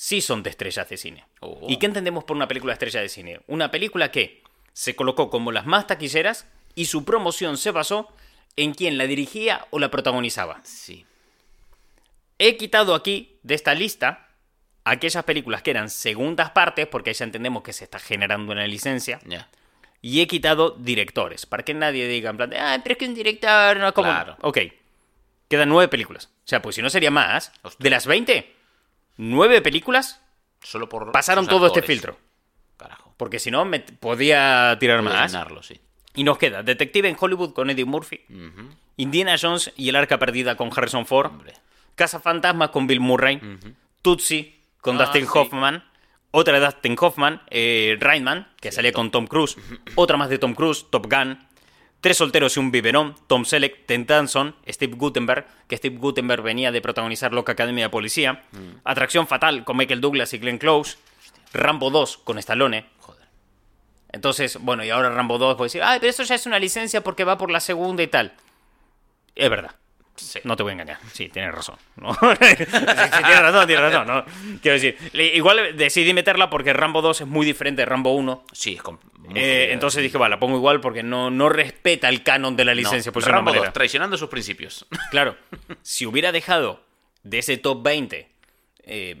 S1: sí son de estrellas de cine.
S2: Oh.
S1: ¿Y qué entendemos por una película estrella de cine? Una película que se colocó como las más taquilleras y su promoción se basó en quién la dirigía o la protagonizaba.
S2: Sí.
S1: He quitado aquí de esta lista aquellas películas que eran segundas partes, porque ahí ya entendemos que se está generando una licencia,
S2: Ya.
S1: y he quitado directores, para que nadie diga en plan de, ah, pero es que un director no como...
S2: Claro.
S1: Ok, quedan nueve películas. O sea, pues si no sería más,
S2: Hostia.
S1: de las 20, nueve películas
S2: Solo por.
S1: pasaron todo este filtro.
S2: Carajo.
S1: Porque si no, me podía tirar más.
S2: sí.
S1: Y nos queda Detective en Hollywood con Eddie Murphy. Indiana Jones y el Arca Perdida con Harrison Ford. Casa Fantasma con Bill Murray, Tootsie con
S2: Ah,
S1: Dustin
S2: sí.
S1: Hoffman, otra de Dustin Hoffman, eh, Rainman, que salía con Tom Cruise, otra más de Tom Cruise, Top Gun, Tres solteros y un biberón, Tom Selleck, Ted Danson, Steve Gutenberg, que Steve Gutenberg venía de protagonizar Loca Academia de Policía,
S2: Mm.
S1: Atracción Fatal con Michael Douglas y Glenn Close, Rambo 2 con Stallone,
S2: Joder.
S1: entonces, bueno, y ahora Rambo 2 puede decir, ay, pero eso ya es una licencia porque va por la segunda y tal. Es verdad.
S2: Sí.
S1: No te voy a engañar. Sí, tienes razón. ¿no? sí, sí, tienes razón, tienes razón. ¿no? Quiero decir, igual decidí meterla porque Rambo 2 es muy diferente de Rambo 1.
S2: Sí, es
S1: Eh, entonces dije, vale, la pongo igual porque no, no respeta el canon de la
S2: No,
S1: licencia. por de
S2: Rambo
S1: una
S2: 2,
S1: manera.
S2: traicionando sus principios.
S1: Claro, si hubiera dejado de ese top 20 eh,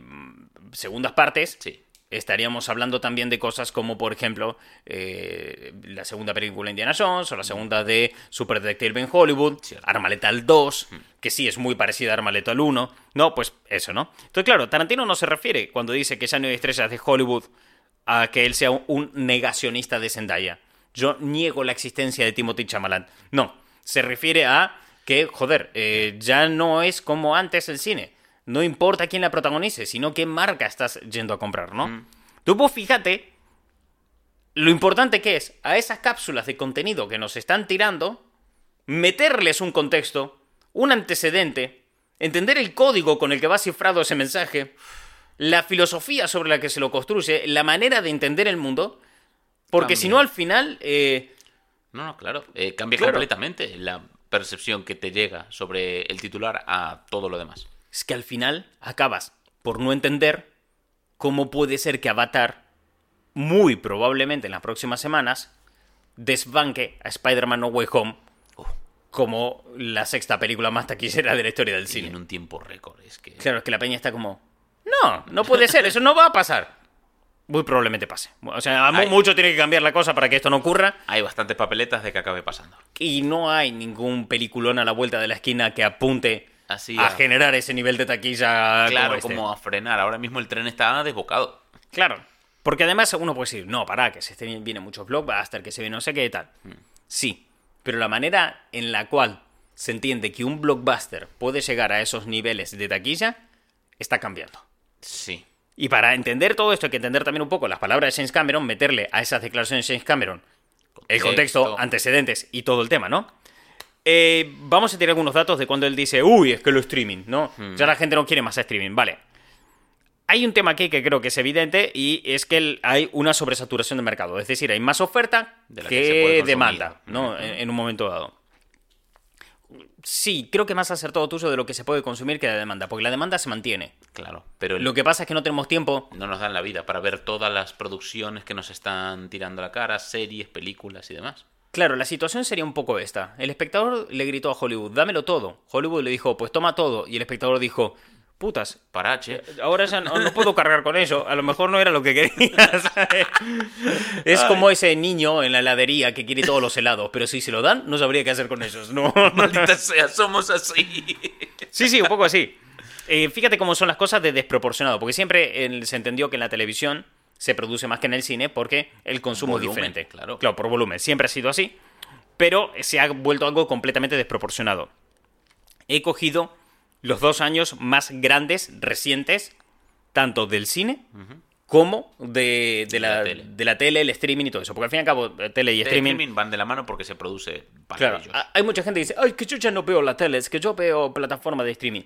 S1: segundas partes,
S2: Sí.
S1: Estaríamos hablando también de cosas como, por ejemplo, eh, la segunda película de Indiana Jones o la segunda de Super Detective en Hollywood,
S2: Cierto.
S1: Arma Letal 2, que sí es muy parecida a Arma Letal 1. No, pues eso, ¿no? Entonces, claro, Tarantino no se refiere cuando dice que ya no hay estrellas de Hollywood a que él sea un- negacionista de Zendaya. Yo niego la existencia de Timothy Chalamet. No, se refiere a que, joder, eh, ya no es como antes el cine. No importa quién la protagonice, sino qué marca estás yendo a comprar, ¿no? Tú vos fíjate lo importante que es a esas cápsulas de contenido que nos están tirando, meterles un contexto, un antecedente, entender el código con el que va cifrado ese mensaje, la filosofía sobre la que se lo construye, la manera de entender el mundo, porque si no al final... eh,
S2: No, no, claro. eh, cambia
S1: Claro.
S2: completamente la percepción que te llega sobre el titular a todo lo demás.
S1: Es que al final acabas por no entender cómo puede ser que Avatar, muy probablemente en las próximas semanas, desbanque a Spider-Man No Way Home
S2: Uf,
S1: como la sexta película más taquillera de la historia del
S2: y
S1: cine.
S2: en un tiempo récord. Es que.
S1: Claro, es que la peña está como... No, no puede ser, eso no va a pasar. muy probablemente pase. O sea,
S2: Hay-
S1: mucho tiene que cambiar la cosa para que esto no ocurra.
S2: Hay bastantes papeletas de que acabe pasando.
S1: Y no hay ningún peliculón a la vuelta de la esquina que apunte
S2: Así
S1: a
S2: a-
S1: generar ese nivel de taquilla.
S2: Claro,
S1: este.
S2: como a frenar. Ahora mismo el tren está desbocado.
S1: Claro. Porque además uno puede decir, no, para, que se estén, vienen muchos blockbusters, que se viene no sé qué y tal. Sí, pero la manera en la cual se entiende que un blockbuster puede llegar a esos niveles de taquilla está cambiando.
S2: Sí.
S1: Y para entender todo esto hay que entender también un poco las palabras de James Cameron, meterle a esas declaraciones de James Cameron el Contexto. antecedentes y todo el tema, ¿no? Eh, vamos a tirar algunos datos de cuando él dice, uy, es que lo streaming, ¿no? Ya la gente no quiere más streaming, vale. Hay un tema aquí que creo que es evidente y es que hay una sobresaturación de mercado. Es decir, hay más oferta
S2: De la
S1: que,
S2: que
S1: demanda, ¿no? En, en un momento dado. Sí, creo que más acertado tuyo de lo que se puede consumir que la demanda, porque la demanda se mantiene.
S2: Claro. Pero el-
S1: Lo que pasa es que no tenemos tiempo
S2: no nos dan la vida para ver todas las producciones que nos están tirando a la cara, series, películas y demás.
S1: Claro, la situación sería un poco esta. El espectador le gritó a Hollywood, dámelo todo. Hollywood le dijo, pues toma todo. Y el espectador dijo, putas,
S2: Parache.
S1: ahora ya no, no puedo cargar con eso. A lo mejor no era lo que quería. ¿sabes? Es como ese niño en la heladería que quiere todos los helados, pero si se lo dan, no sabría qué hacer con ellos. No.
S2: Maldita sea, somos así.
S1: Sí, sí, un poco así. Eh, fíjate cómo son las cosas de desproporcionado, porque siempre se entendió que en la televisión se produce más que en el cine porque el consumo
S2: Volumen,
S1: es diferente.
S2: claro.
S1: Claro, por volumen. Siempre ha sido así, pero se ha vuelto algo completamente desproporcionado. He cogido los dos años más grandes, recientes, tanto del cine como de, de la,
S2: La tele.
S1: de la tele, el streaming y todo eso. Porque al fin y al cabo, eh, tele y streaming
S2: streaming van de la mano porque se produce para
S1: Claro,
S2: ellos.
S1: hay mucha gente que dice, ay, que yo ya no veo la tele, es que yo veo plataforma de streaming.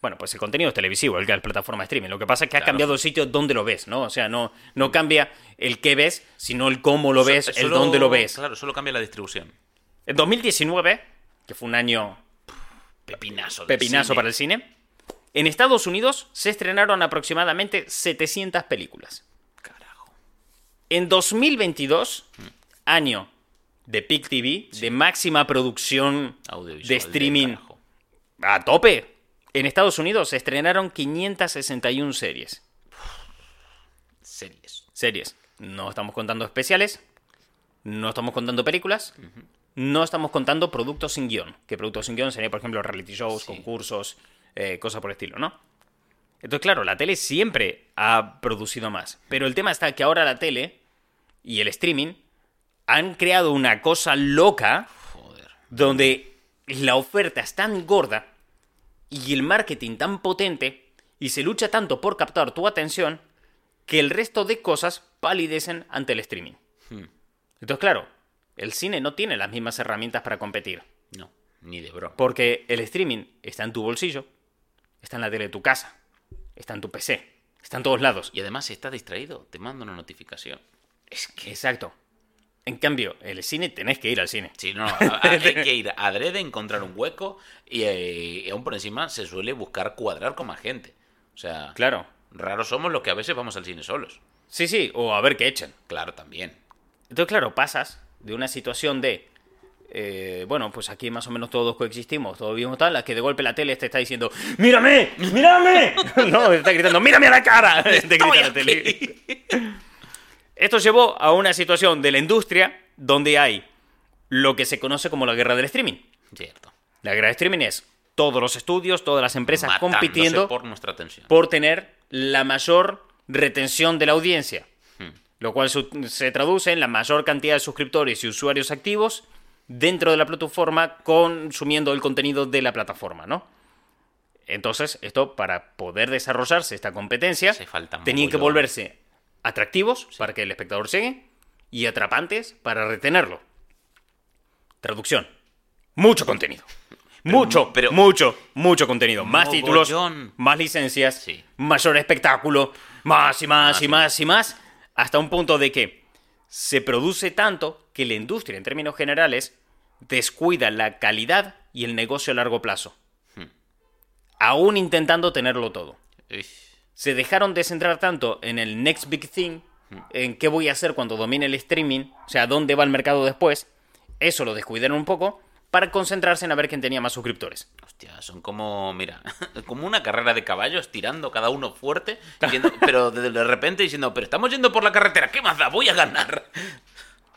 S1: Bueno, pues el contenido es televisivo, el que es plataforma de streaming. Lo que pasa es que ha cambiado el sitio donde lo ves, ¿no? O sea, no, no cambia el qué ves, sino el cómo lo
S2: So-
S1: ves, el
S2: solo-
S1: dónde lo ves.
S2: Claro, solo cambia la distribución.
S1: En 2019, que fue un año
S2: Pepinazo.
S1: pepinazo
S2: cine.
S1: para el cine, en Estados Unidos se estrenaron aproximadamente 700 películas.
S2: Carajo.
S1: En 2022, año de Peak TV, de máxima producción de streaming a tope. En Estados Unidos se estrenaron 561 series.
S2: Series.
S1: Series. No estamos contando especiales, no estamos contando películas, no estamos contando productos sin guion. Que productos sin guion sería, por ejemplo, reality shows,
S2: Sí.
S1: concursos, eh, cosas por el estilo, ¿no? Entonces, claro, la tele siempre ha producido más. Pero el tema está que ahora la tele y el streaming han creado una cosa loca
S2: Joder.
S1: donde la oferta es tan gorda y el marketing tan potente y se lucha tanto por captar tu atención que el resto de cosas palidecen ante el streaming.
S2: Hmm.
S1: Entonces, claro, el cine no tiene las mismas herramientas para competir,
S2: No, ni de broma.
S1: porque el streaming está en tu bolsillo, está en la tele de tu casa, está en tu PC, está en todos lados.
S2: Y además, si estás distraído, te mando una notificación. Es que.
S1: Exacto. En cambio, el cine tenés que ir al cine.
S2: Sí, no, hay que ir adrede, encontrar un hueco y, eh, aún por encima se suele buscar cuadrar con más gente. O sea,
S1: Claro.
S2: raros somos los que a veces vamos al cine solos.
S1: Sí, sí, o a ver qué echan.
S2: Claro, también.
S1: Entonces, claro, pasas de una situación de. eh, bueno, pues aquí más o menos todos coexistimos, todos vivimos tal, a que de golpe la tele te está diciendo ¡Mírame! ¡Mírame! no, te está gritando ¡Mírame a la cara! te grita la tele. Esto llevó a una situación de la industria donde hay lo que se conoce como la guerra del streaming.
S2: Cierto.
S1: La guerra del streaming es todos los estudios, todas las empresas
S2: Matándose
S1: compitiendo
S2: por nuestra atención.
S1: por tener la mayor retención de la audiencia.
S2: Hmm.
S1: Lo cual se traduce en la mayor cantidad de suscriptores y usuarios activos dentro de la plataforma consumiendo el contenido de la plataforma, ¿no? Entonces, esto para poder desarrollarse esta competencia, tenían que volverse atractivos para que el espectador llegue y atrapantes para retenerlo. Traducción. Mucho contenido. mucho,
S2: pero-
S1: mucho, mucho contenido. Más títulos, más licencias,
S2: Sí.
S1: mayor espectáculo, más y más,
S2: Más
S1: y
S2: y
S1: más y más, hasta un punto de que se produce tanto que la industria, en términos generales, descuida la calidad y el negocio a largo plazo.
S2: Hmm.
S1: Aún intentando tenerlo todo.
S2: Uy,
S1: Se dejaron de centrar tanto en el next big thing, en qué voy a hacer cuando domine el streaming, o sea, dónde va el mercado después. Eso lo descuidaron un poco para concentrarse en a ver quién tenía más suscriptores.
S2: Hostia, son como, mira, como una carrera de caballos tirando cada uno fuerte, diciendo- pero de, repente diciendo, pero estamos yendo por la carretera, ¿qué más da? Voy a ganar.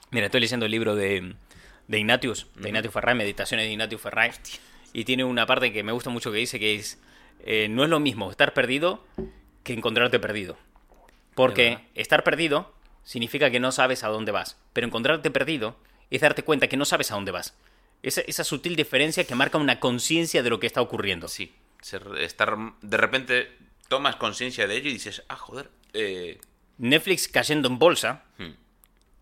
S1: Mira, estoy leyendo el libro de, de Ignatius, de Ignatius Ferray, Meditaciones de Ignatius Ferray, y tiene una parte que me gusta mucho que dice que es, eh, no es lo mismo estar perdido que encontrarte perdido. Porque estar perdido significa que no sabes a dónde vas, pero encontrarte perdido es darte cuenta que no sabes a dónde vas. Esa, esa sutil diferencia que marca una conciencia de lo que está ocurriendo.
S2: Sí, estar, de repente tomas conciencia de ello y dices, ah, joder, eh,
S1: Netflix cayendo en bolsa
S2: hmm,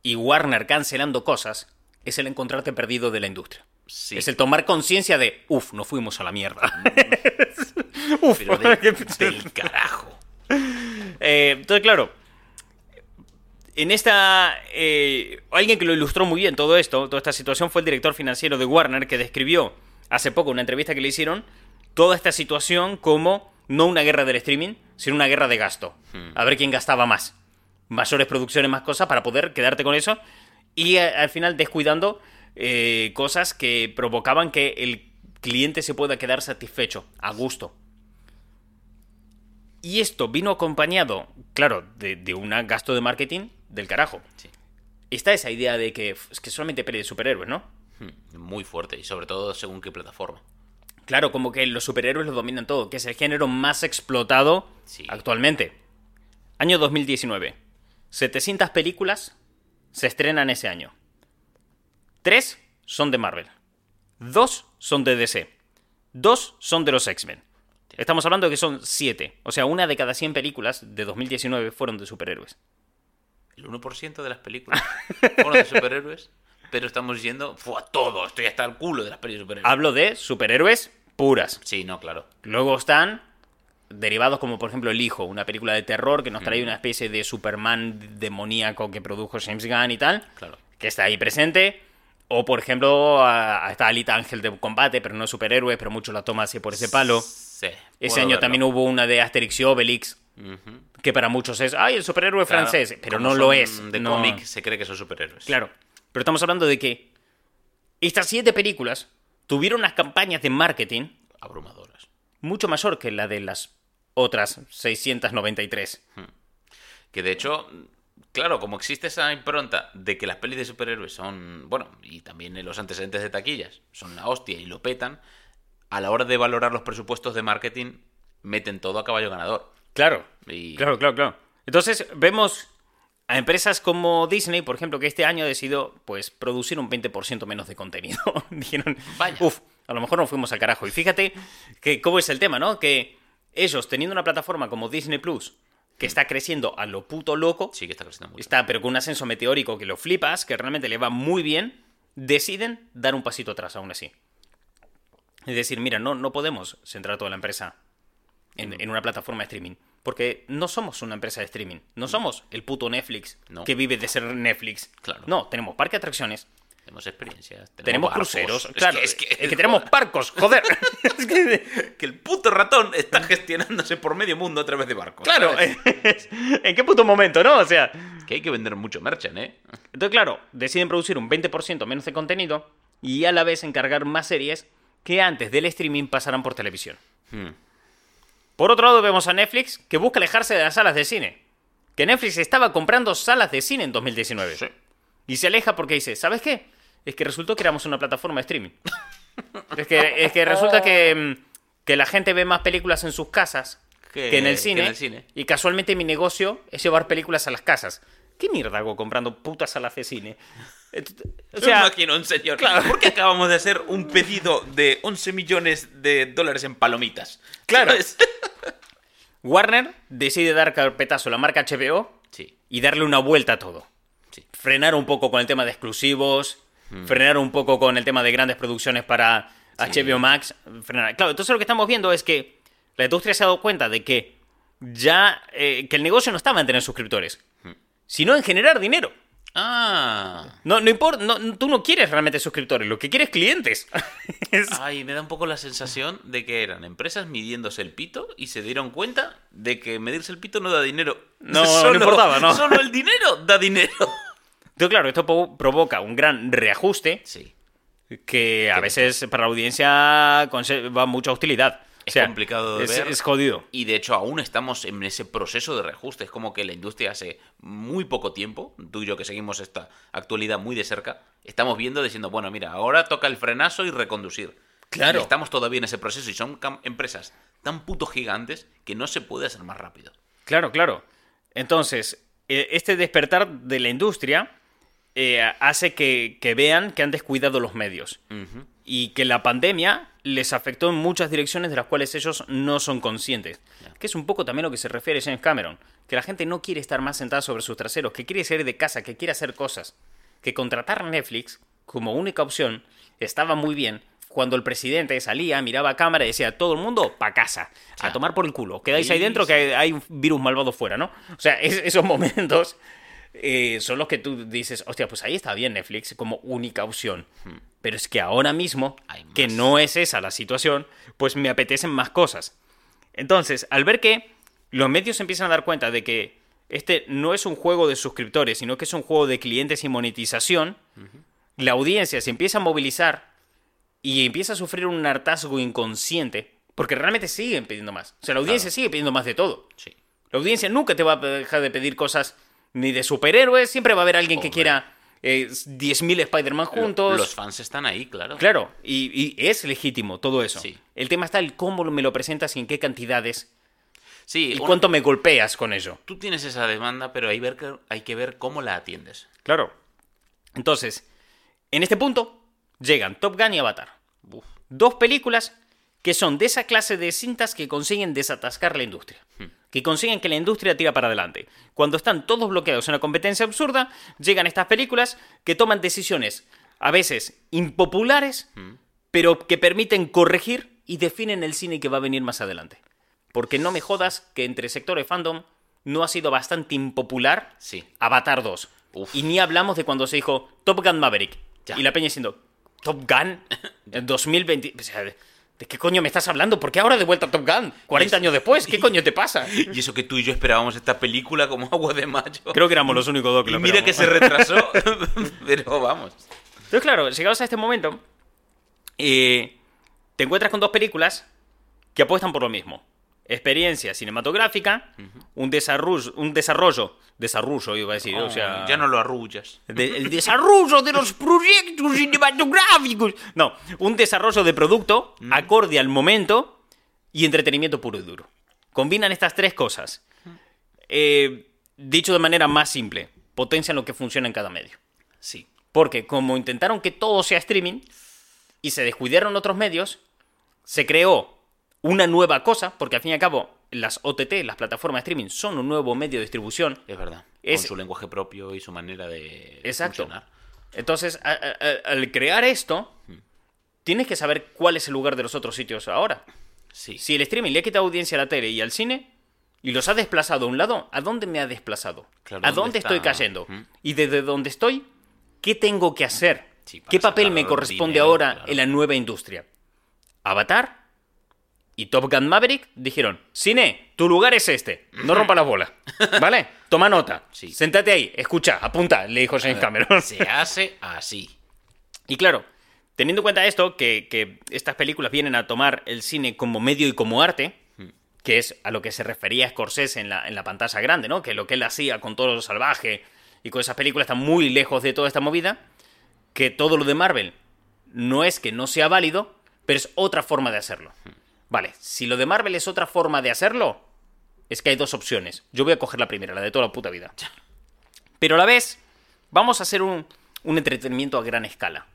S1: y Warner cancelando cosas es el encontrarte perdido de la industria.
S2: sí,
S1: Es el tomar conciencia de, uff, nos fuimos a la mierda. Uf,
S2: pero de- del carajo.
S1: Eh, entonces, claro, en esta... eh, alguien que lo ilustró muy bien todo esto, toda esta situación, fue el director financiero de Warner, que describió hace poco en una entrevista que le hicieron toda esta situación como no una guerra del streaming, sino una guerra de gasto. A ver quién gastaba más. Mayores producciones, más cosas, para poder quedarte con eso. Y eh, al final descuidando eh, cosas que provocaban que el cliente se pueda quedar satisfecho, a gusto. Y esto vino acompañado, claro, de, de un gasto de marketing del carajo.
S2: Sí.
S1: Está esa idea de que que solamente peli de superhéroes, ¿no?
S2: Hmm, Muy fuerte y sobre todo según qué plataforma.
S1: Claro, como que los superhéroes lo dominan todo, que es el género más explotado
S2: Sí.
S1: actualmente. Año 2019. 700 películas se estrenan ese año. Tres son de Marvel. Dos son de DC. Dos son de los X-Men. Estamos hablando de que son siete. O sea, una de cada 100 películas de 2019 fueron de superhéroes.
S2: El 1% de las películas fueron de superhéroes, pero estamos yendo fue a todo, estoy hasta el culo de las películas de superhéroes.
S1: Hablo de superhéroes puras.
S2: Sí, no, claro.
S1: Luego están derivados como por ejemplo El Hijo, una película de terror que nos trae una especie de Superman demoníaco que produjo James Gunn y tal,
S2: Claro.
S1: que está ahí presente. O por ejemplo a- a- está Alita Ángel de Combate, pero no es superhéroe, pero mucho la toma así por ese palo.
S2: Sí.
S1: Ese año
S2: verlo.
S1: también hubo una de Asterix y Obelix, que para muchos es, ay, el superhéroe
S2: Claro,
S1: francés, pero no lo es.
S2: De
S1: no.
S2: cómic se cree que son superhéroes.
S1: Claro. Pero estamos hablando de que estas siete películas tuvieron unas campañas de marketing
S2: Abrumadoras.
S1: mucho mayor que la de las otras 693.
S2: Que de hecho, claro, como existe esa impronta de que las pelis de superhéroes son, bueno, y también los antecedentes de taquillas, son la hostia y lo petan, a la hora de valorar los presupuestos de marketing, meten todo a caballo ganador.
S1: Claro.
S2: Y
S1: Claro, claro, claro. Entonces vemos a empresas como Disney, por ejemplo, que este año ha decidido pues producir un 20% menos de contenido. Dijeron,
S2: Vaya.
S1: uff, a lo mejor nos fuimos al carajo. Y fíjate que cómo es el tema, ¿no? Que ellos teniendo una plataforma como Disney Plus, que está creciendo a lo puto loco,
S2: sí que está creciendo mucho.
S1: está pero con un ascenso meteórico que lo flipas, que realmente le va muy bien, deciden dar un pasito atrás aún así. Es decir, mira, no, no podemos centrar toda la empresa en, en una plataforma de streaming. Porque no somos una empresa de streaming. No somos el puto Netflix
S2: No.
S1: que vive de ser Netflix.
S2: Claro.
S1: No, tenemos parque de atracciones,
S2: Tenemos experiencias.
S1: tenemos cruceros.
S2: Es
S1: claro,
S2: que-
S1: es
S2: es
S1: que,
S2: que,
S1: tenemos barcos, joder. Es que-
S2: el puto ratón está gestionándose por medio mundo a través de barcos.
S1: claro. ¿en qué puto momento, no? O sea,
S2: Que hay que vender mucho merchan, ¿eh?
S1: Entonces, claro, deciden producir un 20% menos de contenido y a la vez encargar más series que antes del streaming pasarán por televisión.
S2: Hmm.
S1: Por otro lado, vemos a Netflix que busca alejarse de las salas de cine. Que Netflix estaba comprando salas de cine en 2019.
S2: Sí.
S1: Y se aleja porque dice, ¿sabes qué? Es que resultó que éramos una plataforma de streaming. es, que, es que resulta que, mm, que la gente ve más películas en sus casas
S2: Que-
S1: que, en el
S2: que
S1: cine,
S2: en el cine.
S1: Y casualmente mi negocio es llevar películas a las casas. ¿Qué mierda hago comprando putas salas de cine? O sea,
S2: imagino un señor. ¿Por qué acabamos de hacer un pedido de 11 millones de dólares en palomitas?
S1: Claro.
S2: ¿Sabes?
S1: Warner decide dar carpetazo a la marca HBO
S2: Sí,
S1: y darle una vuelta a todo.
S2: sí.
S1: frenar un poco con el tema de exclusivos, frenar un poco con el tema de grandes producciones para
S2: Sí.
S1: HBO Max. Frenar. Claro, entonces lo que estamos viendo es que la industria se ha dado cuenta de que ya eh, que el negocio no estaba en tener suscriptores, sino en generar dinero.
S2: Ah.
S1: No, no importa, no, tú no quieres realmente suscriptores, lo que quieres es clientes. Es-
S2: Ay, me da un poco la sensación de que eran empresas midiéndose el pito y se dieron cuenta de que medirse el pito no da dinero.
S1: No, no importaba, ¿no?
S2: Solo el dinero da dinero.
S1: Entonces, claro, esto provoca un gran reajuste
S2: Sí.
S1: que a veces para la audiencia conserva mucha hostilidad.
S2: Es
S1: O sea,
S2: complicado de
S1: es,
S2: ver.
S1: es jodido.
S2: Y de hecho aún estamos en ese proceso de reajuste. Es como que la industria hace muy poco tiempo, tú y yo que seguimos esta actualidad muy de cerca, estamos viendo diciendo, bueno, mira, ahora toca el frenazo y reconducir.
S1: Claro.
S2: Y estamos todavía en ese proceso y son empresas tan puto gigantes que no se puede hacer más rápido.
S1: Claro, claro. Entonces, eh, este despertar de la industria eh, hace que, que vean que han descuidado los medios. Y que la pandemia les afectó en muchas direcciones de las cuales ellos no son conscientes. Que es un poco también lo que se refiere James Cameron, que la gente no quiere estar más sentada sobre sus traseros, que quiere salir de casa, que quiere hacer cosas. Que contratar Netflix como única opción estaba muy bien cuando el presidente salía, miraba a cámara y decía, todo el mundo pa' casa, a tomar por el culo, quedáis ahí dentro que hay, hay un virus malvado fuera, ¿no? O sea, es- esos momentos eh, son los que tú dices, hostia, pues ahí está bien Netflix como única opción. Pero es que ahora mismo, que no es esa la situación, pues me apetecen más cosas. Entonces, al ver que los medios se empiezan a dar cuenta de que este no es un juego de suscriptores, sino que es un juego de clientes y monetización, la audiencia se empieza a movilizar y empieza a sufrir un hartazgo inconsciente, porque realmente siguen pidiendo más. O sea, la audiencia
S2: Claro.
S1: sigue pidiendo más de todo.
S2: Sí.
S1: La audiencia nunca te va a dejar de pedir cosas ni de superhéroes, siempre va a haber alguien que quiera eh, 10.000 Spider-Man juntos.
S2: Los fans están ahí, claro.
S1: Claro, y, y es legítimo todo eso.
S2: Sí.
S1: El tema está el cómo me lo presentas y en qué cantidades
S2: Sí,
S1: y
S2: una-
S1: cuánto me golpeas con ello.
S2: tú tienes esa demanda, pero hay, ver que- hay que ver cómo la atiendes.
S1: Claro. Entonces, en este punto llegan Top Gun y Avatar.
S2: Uf.
S1: Dos películas que son de esa clase de cintas que consiguen desatascar la industria. Que consiguen que la industria tira para adelante. Cuando están todos bloqueados en una competencia absurda, llegan estas películas que toman decisiones a veces impopulares, pero que permiten corregir y definen el cine que va a venir más adelante. Porque no me jodas que entre sectores fandom no ha sido bastante impopular
S2: Sí.
S1: Avatar 2.
S2: Uf.
S1: Y ni hablamos de cuando se dijo Top Gun Maverick.
S2: Ya.
S1: Y la peña diciendo, ¿Top Gun? En 2020. O sea, ¿de qué coño me estás hablando? ¿Por qué ahora de vuelta a Top Gun? 40 años después, ¿qué coño te pasa?
S2: Y eso que tú y yo esperábamos esta película como agua de mayo.
S1: Creo que éramos los únicos dos que
S2: y
S1: lo
S2: mira que se retrasó. pero vamos.
S1: Entonces, claro, llegados a este momento, eh, te encuentras con dos películas que apuestan por lo mismo. Experiencia cinematográfica, un desarrollo, un desarrollo, desarrollo iba a decir, o sea...
S2: Oh, ya no lo arrullas.
S1: de- el desarrollo de los proyectos cinematográficos. No, un desarrollo de producto acorde al momento y entretenimiento puro y duro. Combinan estas tres cosas. Eh, dicho de manera más simple, potencian lo que funciona en cada medio.
S2: Sí.
S1: Porque como intentaron que todo sea streaming y se descuidaron otros medios, se creó una nueva cosa, porque al fin y al cabo las OTT, las plataformas de streaming, son un nuevo medio de distribución.
S2: Es verdad.
S1: Es-
S2: Con su lenguaje propio y su manera de
S1: Exacto.
S2: funcionar.
S1: Entonces, a- a- a- al crear esto, tienes que saber cuál es el lugar de los otros sitios ahora.
S2: Sí.
S1: Si el streaming le ha quitado audiencia a la tele y al cine y los ha desplazado a un lado, ¿a dónde me ha desplazado?
S2: Claro,
S1: ¿A
S2: ¿dónde
S1: dónde estoy cayendo?
S2: Ujú.
S1: Y desde dónde estoy, ¿qué tengo que hacer?
S2: Sí,
S1: ¿Qué papel me corresponde
S2: dinero,
S1: ahora
S2: claro.
S1: en la nueva industria? Avatar y Top Gun Maverick dijeron, cine, tu lugar es este, no rompa la bola, ¿vale? Toma nota,
S2: Sí.
S1: séntate ahí, escucha, apunta, le dijo James Cameron.
S2: Se hace así.
S1: Y claro, teniendo en cuenta esto, que, que estas películas vienen a tomar el cine como medio y como arte, que es a lo que se refería Scorsese en la, en la pantalla grande, ¿no? Que lo que él hacía con todo lo salvaje y con esas películas está muy lejos de toda esta movida, que todo lo de Marvel no es que no sea válido, pero es otra forma de hacerlo. Vale, si lo de Marvel es otra forma de hacerlo, es que hay dos opciones. Yo voy a coger la primera, la de toda la puta vida. Pero a la vez, vamos a hacer un, un entretenimiento a gran escala.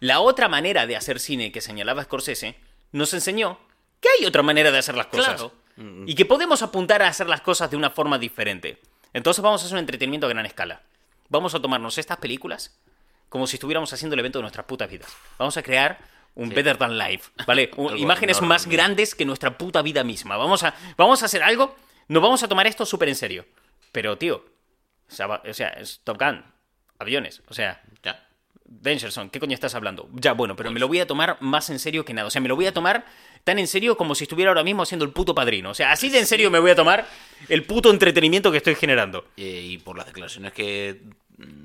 S1: La otra manera de hacer cine que señalaba Scorsese nos enseñó que hay otra manera de hacer las cosas.
S2: Claro.
S1: Y que podemos apuntar a hacer las cosas de una forma diferente. Entonces vamos a hacer un entretenimiento a gran escala. Vamos a tomarnos estas películas como si estuviéramos haciendo el evento de nuestras putas vidas. Vamos a crear un
S2: Sí.
S1: Better Than Life, ¿vale? Imágenes más grandes que nuestra puta vida misma. Vamos a, vamos a hacer algo, nos vamos a tomar esto súper en serio. Pero, tío, o sea, va- o sea, es Top Gun, aviones, o sea,
S2: Ya.
S1: Dangerson, ¿qué coño estás hablando? Ya, bueno, pero me lo voy a tomar más en serio que nada. O sea, me lo voy a tomar tan en serio como si estuviera ahora mismo haciendo el puto padrino. O sea, así de en serio me voy a tomar el puto entretenimiento que estoy generando.
S2: Eh, y por las declaraciones que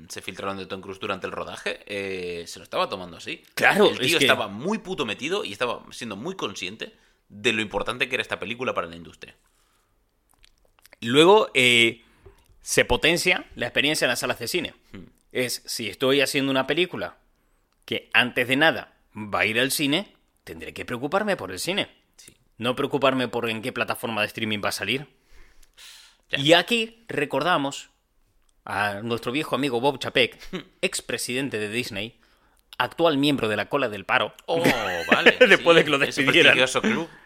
S2: se filtraron de Tom Cruise durante el rodaje, eh, se lo estaba tomando así.
S1: Claro,
S2: el tío
S1: es que-
S2: estaba muy puto metido y estaba siendo muy consciente de lo importante que era esta película para la industria.
S1: Luego eh, se potencia la experiencia en las salas de cine. Es, si estoy haciendo una película que antes de nada va a ir al cine, tendré que preocuparme por el cine.
S2: Sí.
S1: No preocuparme por en qué plataforma de streaming va a salir.
S2: Ya.
S1: Y aquí recordamos a nuestro viejo amigo Bob Chapek, expresidente de Disney, actual miembro de la cola del paro.
S2: Oh, vale.
S1: Después
S2: sí,
S1: de que lo despidieran.
S2: club.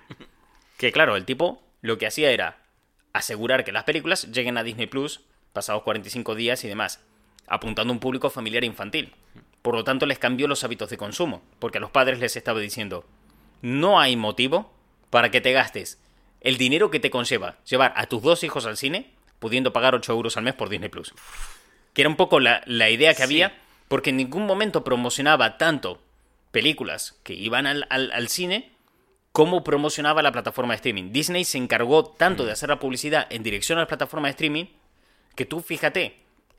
S1: Que claro, el tipo lo que hacía era asegurar que las películas lleguen a Disney Plus pasados 45 días y demás, apuntando a un público familiar e infantil. Por lo tanto, les cambió los hábitos de consumo, porque a los padres les estaba diciendo, no hay motivo para que te gastes el dinero que te conlleva llevar a tus dos hijos al cine, pudiendo pagar 8 euros al mes por Disney Plus. Que era un poco la, la idea que
S2: Sí.
S1: había, porque en ningún momento promocionaba tanto películas que iban al, al- al cine como promocionaba la plataforma de streaming. Disney se encargó tanto de hacer la publicidad en dirección a la plataforma de streaming que tú fíjate,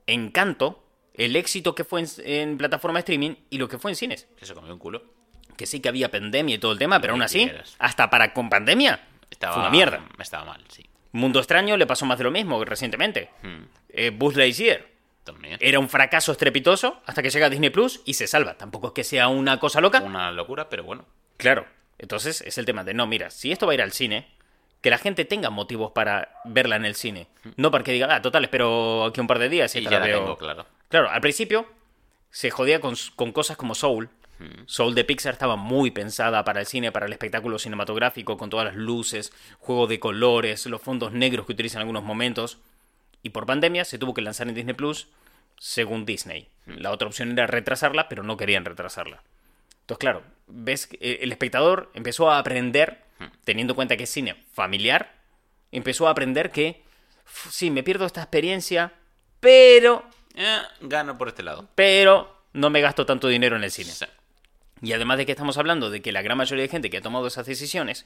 S1: Encanto, el éxito que fue en, en plataforma de streaming y lo que fue en cines.
S2: Que se comió un culo.
S1: Que sí que había pandemia y todo el tema, pero aún así,
S2: quieras.
S1: hasta para con pandemia,
S2: Estaba,
S1: fue una mierda.
S2: Estaba mal, sí.
S1: Mundo Extraño le pasó más de lo mismo recientemente.
S2: Hmm,
S1: Eh, Buzz Lightyear
S2: también.
S1: era un fracaso estrepitoso hasta que llega a Disney Plus y se salva. Tampoco es que sea una cosa loca.
S2: Una locura, pero bueno.
S1: Claro. Entonces es el tema de, no, mira, si esto va a ir al cine, que la gente tenga motivos para verla en el cine. No para que diga, ah, total, espero aquí un par de días y,
S2: Y
S1: esta
S2: ya
S1: la veo".
S2: tengo, claro.
S1: Claro, al principio se jodía con, con cosas como Soul. Soul de Pixar estaba muy pensada para el cine, para el espectáculo cinematográfico, con todas las luces, juego de colores, los fondos negros que utilizan en algunos momentos. Y por pandemia se tuvo que lanzar en Disney Plus, según Disney. La otra opción era retrasarla, pero no querían retrasarla. Entonces, claro, ves que eh, el espectador empezó a aprender, teniendo en cuenta que es cine familiar, empezó a aprender que, "Uf, sí, me pierdo esta experiencia, pero
S2: Eh, gano por este lado.
S1: pero no me gasto tanto dinero en el cine.
S2: Sí.
S1: Y además de que estamos hablando de que la gran mayoría de gente que ha tomado esas decisiones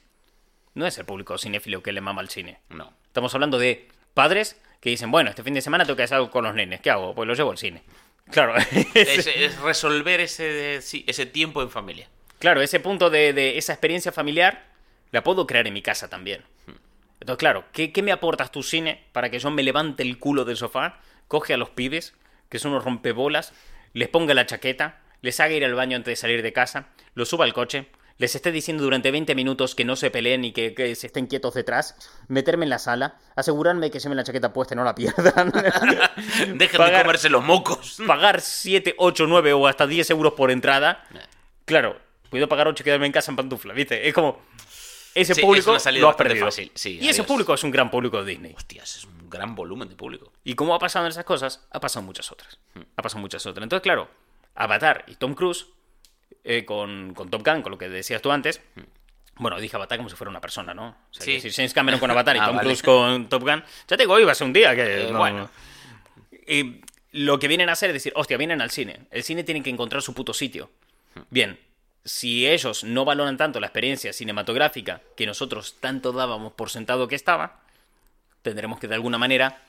S1: no es el público cinéfilo que le mama al cine.
S2: No.
S1: Estamos hablando de padres que dicen, bueno, este fin de semana tengo que hacer algo con los nenes. ¿Qué hago? Pues los llevo al cine. Claro,
S2: Es, es resolver ese, ese tiempo en familia.
S1: claro, ese punto de, de esa experiencia familiar la puedo crear en mi casa también. Entonces, claro, ¿qué, qué me aportas tu cine para que yo me levante el culo del sofá, coge a los pibes, que son unos rompebolas, les ponga la chaqueta, les haga ir al baño antes de salir de casa, los suba al coche, les esté diciendo durante 20 minutos que no se peleen y que, que se estén quietos detrás, meterme en la sala, asegurarme que lleven la chaqueta puesta y no la pierdan,
S2: Dejen de comerse los mocos.
S1: pagar 7, 8, 9 o hasta 10 euros por entrada. Claro, puedo pagar 8 y quedarme en casa en pantufla, ¿viste? Es como... Ese
S2: Sí, es
S1: público
S2: salida
S1: lo has perdido.
S2: fácil, sí,
S1: y ese público es un gran público de Disney.
S2: Hostias, es un gran volumen de público.
S1: Y como ha pasado en esas cosas, ha pasado en muchas otras.
S2: Hmm.
S1: Ha pasado en muchas otras. Entonces, claro, Avatar y Tom Cruise, eh, con, con Top Gun, con lo que decías tú antes. Bueno, dije Avatar como si fuera una persona, ¿no? O sea.
S2: Sí.
S1: James Cameron con Avatar y
S2: Ah,
S1: Tom
S2: vale.
S1: Cruise con Top Gun. Ya te digo, hoy va a ser un día que.
S2: Eh,
S1: no-
S2: bueno.
S1: Y lo que vienen a hacer es decir, hostia, vienen al cine. El cine tiene que encontrar su puto sitio. Bien, si ellos no valoran tanto la experiencia cinematográfica que nosotros tanto dábamos por sentado que estaba, tendremos que de alguna manera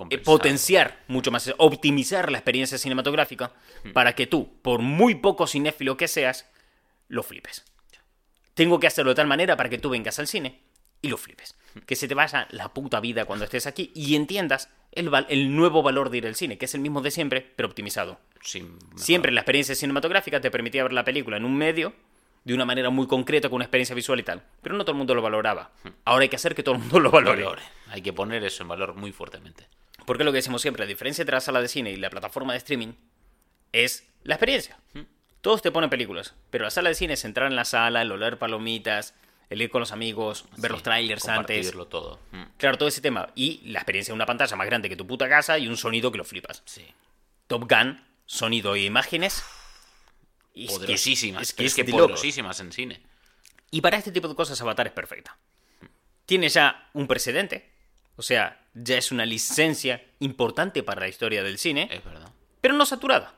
S2: Compensar.
S1: potenciar mucho más, optimizar la experiencia cinematográfica para que tú, por muy poco cinéfilo que seas, lo flipes. Tengo que hacerlo de tal manera para que tú vengas al cine y lo flipes. Que se te vaya la puta vida cuando estés aquí y entiendas el, el nuevo valor de ir al cine, que es el mismo de siempre, pero optimizado. Siempre la experiencia cinematográfica te permitía ver la película en un medio de una manera muy concreta, con una experiencia visual y tal. Pero no todo el mundo lo valoraba. Ahora hay que hacer que todo el mundo lo valore.
S2: valore. Hay que poner eso en valor muy fuertemente.
S1: Porque lo que decimos siempre, la diferencia entre la sala de cine y la plataforma de streaming es la experiencia. Todos te ponen películas, pero la sala de cine es entrar en la sala, el oler palomitas, el ir con los amigos, ver los trailers antes.
S2: todo.
S1: Claro, todo ese tema. Y la experiencia de una pantalla más grande que tu puta casa y un sonido que lo flipas.
S2: Sí.
S1: Top Gun, sonido e imágenes. y es que-
S2: Poderosísimas.
S1: Es que es,
S2: es que poderosísimas en cine.
S1: Y para este tipo de cosas Avatar es perfecta. Tiene ya un precedente. O sea, ya es una licencia importante para la historia del cine,
S2: Es verdad.
S1: pero no saturada.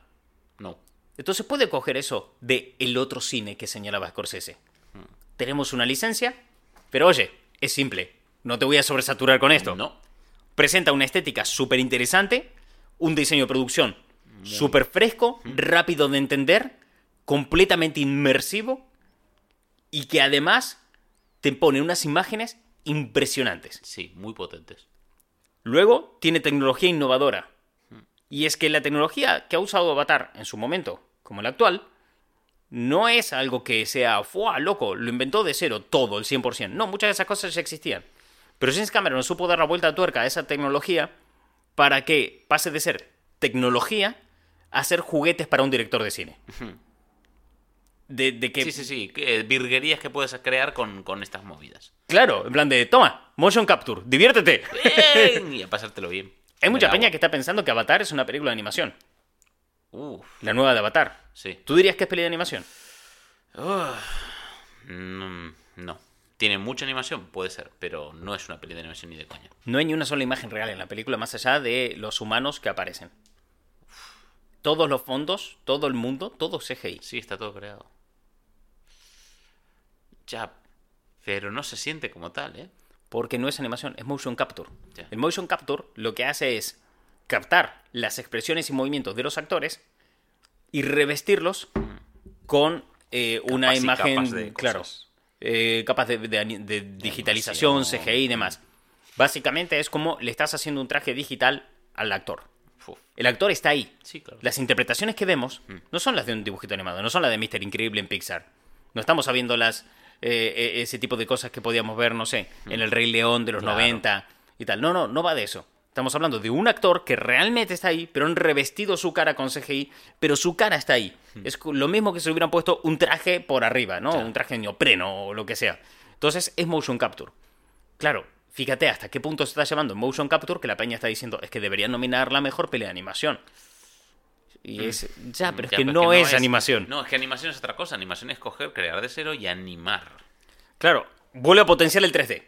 S2: No.
S1: Entonces puede coger eso de el otro cine que señalaba Scorsese. Tenemos una licencia, pero oye, es simple. No te voy a sobresaturar con esto.
S2: No.
S1: Presenta una estética súper interesante, un diseño de producción Súper fresco, rápido de entender, completamente inmersivo y que además te pone unas imágenes impresionantes.
S2: Sí, muy potentes.
S1: Luego tiene tecnología innovadora. Y es que la tecnología que ha usado Avatar en su momento, como la actual, no es algo que sea, ¡fua, loco! Lo inventó de cero todo, el 100%. No, muchas de esas cosas ya existían. Pero James Cameron supo dar la vuelta a tuerca a esa tecnología para que pase de ser tecnología a ser juguetes para un director de cine. De, de que,
S2: Sí, sí, sí. que- virguerías que puedes crear con, con estas movidas.
S1: claro, en plan de, toma, motion capture, diviértete.
S2: Bien, y a pasártelo bien.
S1: Hay mucha peña que está pensando que Avatar es una película de animación.
S2: Uf,
S1: La nueva de Avatar.
S2: sí.
S1: ¿Tú dirías que es peli de animación?
S2: Mm, no. ¿Tiene mucha animación? Puede ser, pero no es una peli de animación ni de coña.
S1: No hay ni una sola imagen real en la película más allá de los humanos que aparecen. Todos los fondos, todo el mundo, todo CGI.
S2: Sí, está todo creado. Ya, pero no se siente como tal, ¿eh?
S1: Porque no es animación, es motion capture.
S2: Ya.
S1: El motion capture lo que hace es captar las expresiones y movimientos de los actores y revestirlos con eh, una imagen,
S2: capas de
S1: claro, eh, capas de, de ani- de digitalización,
S2: Animación.
S1: CGI y demás. Básicamente es como le estás haciendo un traje digital al actor.
S2: Uf.
S1: El actor está ahí.
S2: Sí, claro.
S1: Las interpretaciones que vemos
S2: Mm.
S1: no son las de un dibujito animado, no son las de Mr. Increíble en Pixar. No estamos sabiendo las eh, eh, ese tipo de cosas que podíamos ver, no sé, en El Rey León de los.
S2: Claro.
S1: 90 y tal. No, no, no va de eso. Estamos hablando de un actor que realmente está ahí, pero han revestido su cara con CGI, pero su cara está ahí. Es cu- lo mismo que si le hubieran puesto un traje por arriba, ¿no?
S2: Claro.
S1: Un traje de neopreno o lo que sea. Entonces es motion capture. Claro, fíjate hasta qué punto se está llevando motion capture que la peña está diciendo es que deberían nominar la mejor pelea de animación. Y es. Ya, pero es
S2: Ya,
S1: que no, es, animación.
S2: No, es que animación es otra cosa. Animación es coger, crear de cero y animar.
S1: Claro, vuelve a potenciar el 3D.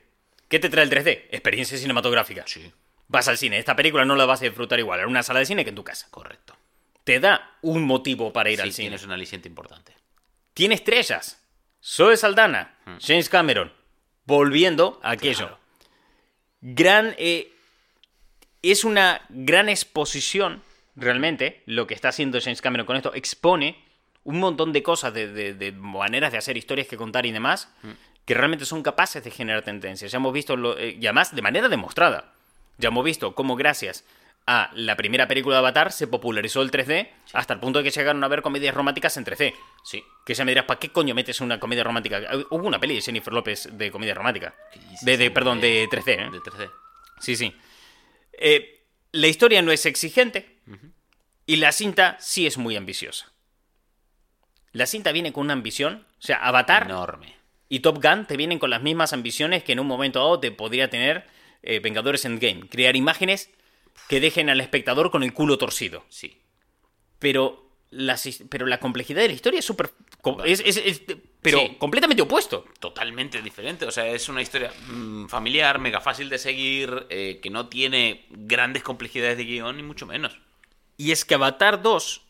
S1: ¿Qué te trae el 3D? Experiencia cinematográfica.
S2: Sí,
S1: Vas al cine, esta película no la vas a disfrutar igual en una sala de cine que en tu casa.
S2: correcto.
S1: Te da un motivo para ir
S2: Sí,
S1: al cine.
S2: tienes un aliciente importante.
S1: Tiene estrellas. Zoe Saldana, James Cameron, volviendo a aquello.
S2: Claro.
S1: Gran. eh, es una gran exposición, realmente, lo que está haciendo James Cameron con esto. Expone un montón de cosas, de, de- de maneras de hacer historias que contar y demás, que realmente son capaces de generar tendencias. Ya hemos visto, lo- eh, y además de manera demostrada, ya hemos visto cómo gracias a la primera película de Avatar se popularizó el 3D hasta el punto de que llegaron a ver comedias románticas en 3D.
S2: Sí.
S1: Que ya me dirás, ¿para qué coño metes una comedia romántica? Hubo una peli de Jennifer López de comedia romántica.
S2: ¿Qué dices,
S1: De, perdón, de 3D, ¿eh?
S2: De 3D.
S1: Sí, sí. Eh, la historia no es exigente y la cinta sí es muy ambiciosa. La cinta viene con una ambición, o sea, Avatar
S2: Enorme.
S1: y Top Gun te vienen con las mismas ambiciones que en un momento dado te podría tener eh, Vengadores Endgame. Crear imágenes que dejen al espectador con el culo torcido.
S2: Sí.
S1: Pero la, pero la complejidad de la historia es súper... Es, es- es- pero
S2: Sí.
S1: completamente opuesto.
S2: Totalmente diferente. O sea, es una historia mm, familiar, mega fácil de seguir, eh, que no tiene grandes complejidades de guion, ni mucho menos.
S1: Y es que Avatar 2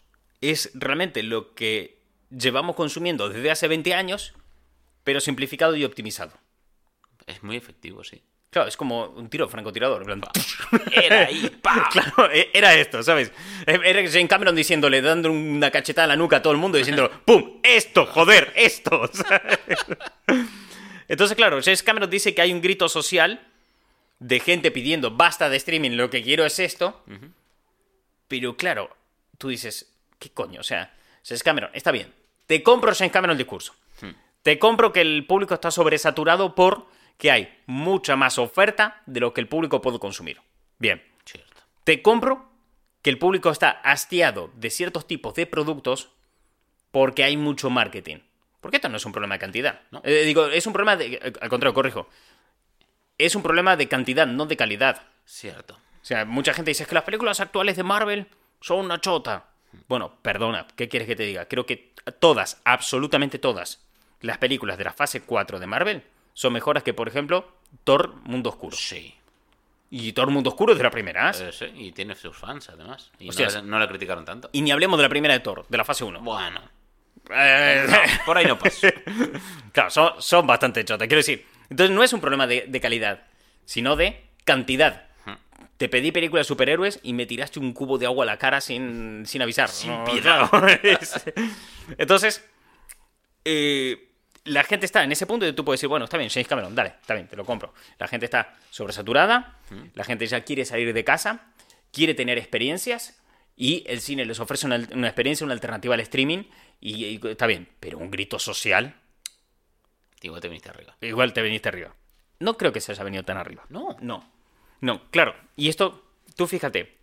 S1: es realmente lo que llevamos consumiendo desde hace 20 años, pero simplificado y optimizado.
S2: Es muy efectivo, sí.
S1: Claro, es como un tiro francotirador. en plan,
S2: Era ahí,
S1: e- era esto, ¿sabes? E, Era Jane Cameron diciéndole, dando una cachetada a la nuca a todo el mundo, diciéndole, ¡pum! ¡Esto, joder! ¡Esto! ¿sabes? Entonces, claro, James Cameron dice que hay un grito social de gente pidiendo, basta de streaming, lo que quiero es esto. Pero claro, tú dices, ¿qué coño? O sea, James Cameron, está bien. Te compro James Cameron el discurso. Te compro que el público está sobresaturado por que hay mucha más oferta de lo que el público puede consumir. Bien.
S2: Cierto.
S1: Te compro que el público está hastiado de ciertos tipos de productos porque hay mucho marketing. Porque esto no es un problema de cantidad.
S2: No.
S1: Eh, digo, es un problema de... Al contrario, corrijo. Es un problema de cantidad, no de calidad.
S2: Cierto.
S1: O sea, mucha gente dice "Es que las películas actuales de Marvel son una chota. Bueno, perdona, ¿qué quieres que te diga? Creo que todas, absolutamente todas, las películas de la fase 4 de Marvel son mejores que, por ejemplo, Thor Mundo Oscuro.
S2: Sí.
S1: Y Thor Mundo Oscuro es de la primera. ¿eh?
S2: Eh, sí, Y tiene sus fans, además. Y no la, no la criticaron tanto.
S1: Y ni hablemos de la primera de Thor, de la fase 1.
S2: Bueno,
S1: Eh,
S2: por ahí no paso.
S1: claro, son, son bastante chotas, quiero decir. Entonces no es un problema de, de calidad, sino de cantidad. Te pedí película de superhéroes y me tiraste un cubo de agua a la cara sin, sin avisar.
S2: Sin
S1: No,
S2: piedad.
S1: claro, Entonces, eh, la gente está en ese punto y tú puedes decir, bueno, está bien, James Cameron, dale, está bien, te lo compro. La gente está sobresaturada, la gente ya quiere salir de casa, quiere tener experiencias y el cine les ofrece una, una experiencia, una alternativa al streaming y, y está bien, pero un grito social,
S2: Digo, te viniste arriba.
S1: igual te veniste arriba. No creo que se haya venido tan arriba.
S2: No.
S1: No. No, claro. Y esto, tú fíjate,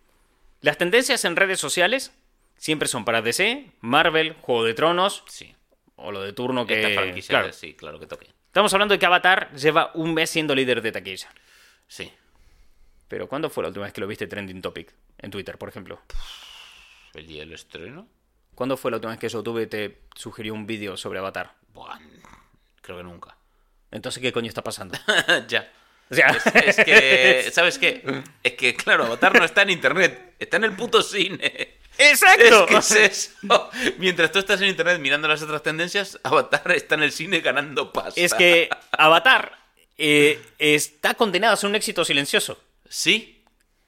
S1: las tendencias en redes sociales siempre son para DC, Marvel, Juego de Tronos
S2: Sí.
S1: o lo de turno que...
S2: Esta franquicia,
S1: claro.
S2: sí, claro que toque.
S1: Estamos hablando de que Avatar lleva un mes siendo líder de taquilla.
S2: Sí.
S1: Pero ¿cuándo fue la última vez que lo viste trending topic? En Twitter, por ejemplo.
S2: El día del estreno.
S1: ¿Cuándo fue la última vez que YouTube te sugirió un vídeo sobre Avatar?
S2: Buah, creo que nunca.
S1: Entonces, ¿qué coño está pasando?
S2: ya.
S1: O sea,
S2: Es, es que, ¿sabes qué? Es que, claro, Avatar no está en internet, está en el puto cine.
S1: ¡Exacto!
S2: Es que es eso. Mientras tú estás en internet mirando las otras tendencias, Avatar está en el cine ganando pasta.
S1: Es que Avatar eh, está condenado a ser un éxito silencioso.
S2: Sí.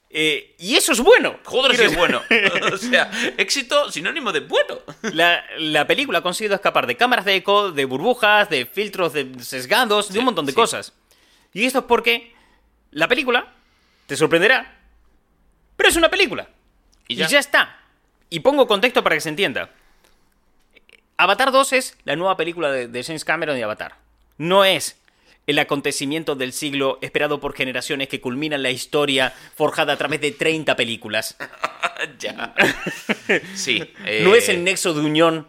S1: Eh, y eso es bueno.
S2: Joder, si es bueno. O sea, éxito sinónimo de bueno.
S1: La, la película ha conseguido escapar de cámaras de eco, de burbujas, de filtros de sesgados, de un montón de
S2: sí.
S1: cosas. Y esto es porque la película te sorprenderá, pero es una película.
S2: Y
S1: Y
S2: ya.
S1: está. Y pongo contexto para que se entienda. Avatar 2 es la nueva película de, de James Cameron y Avatar. No es el acontecimiento del siglo esperado por generaciones que culmina la historia forjada a través de 30 películas.
S2: ya. Sí.
S1: No
S2: eh,
S1: es el nexo de unión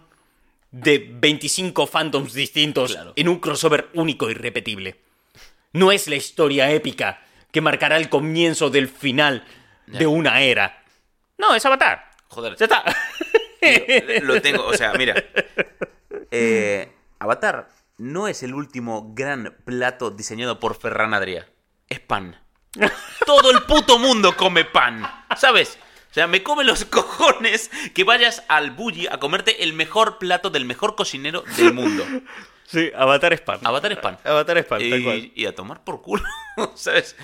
S1: de 25 fandoms distintos
S2: Claro.
S1: en un crossover único y repetible. No es la historia épica que marcará el comienzo del final de una era. No, es Avatar.
S2: Joder,
S1: Ya está.
S2: tío, lo tengo. O sea, mira. Eh, Avatar no es el último gran plato diseñado por Ferran Adrià. Es pan. Todo el puto mundo come pan. ¿Sabes? O sea, me come los cojones que vayas al bully a comerte el mejor plato del mejor cocinero del mundo.
S1: Sí, Avatar es pan.
S2: Avatar es pan.
S1: Avatar es pan, tal cual.
S2: Y, y a tomar por culo, ¿sabes?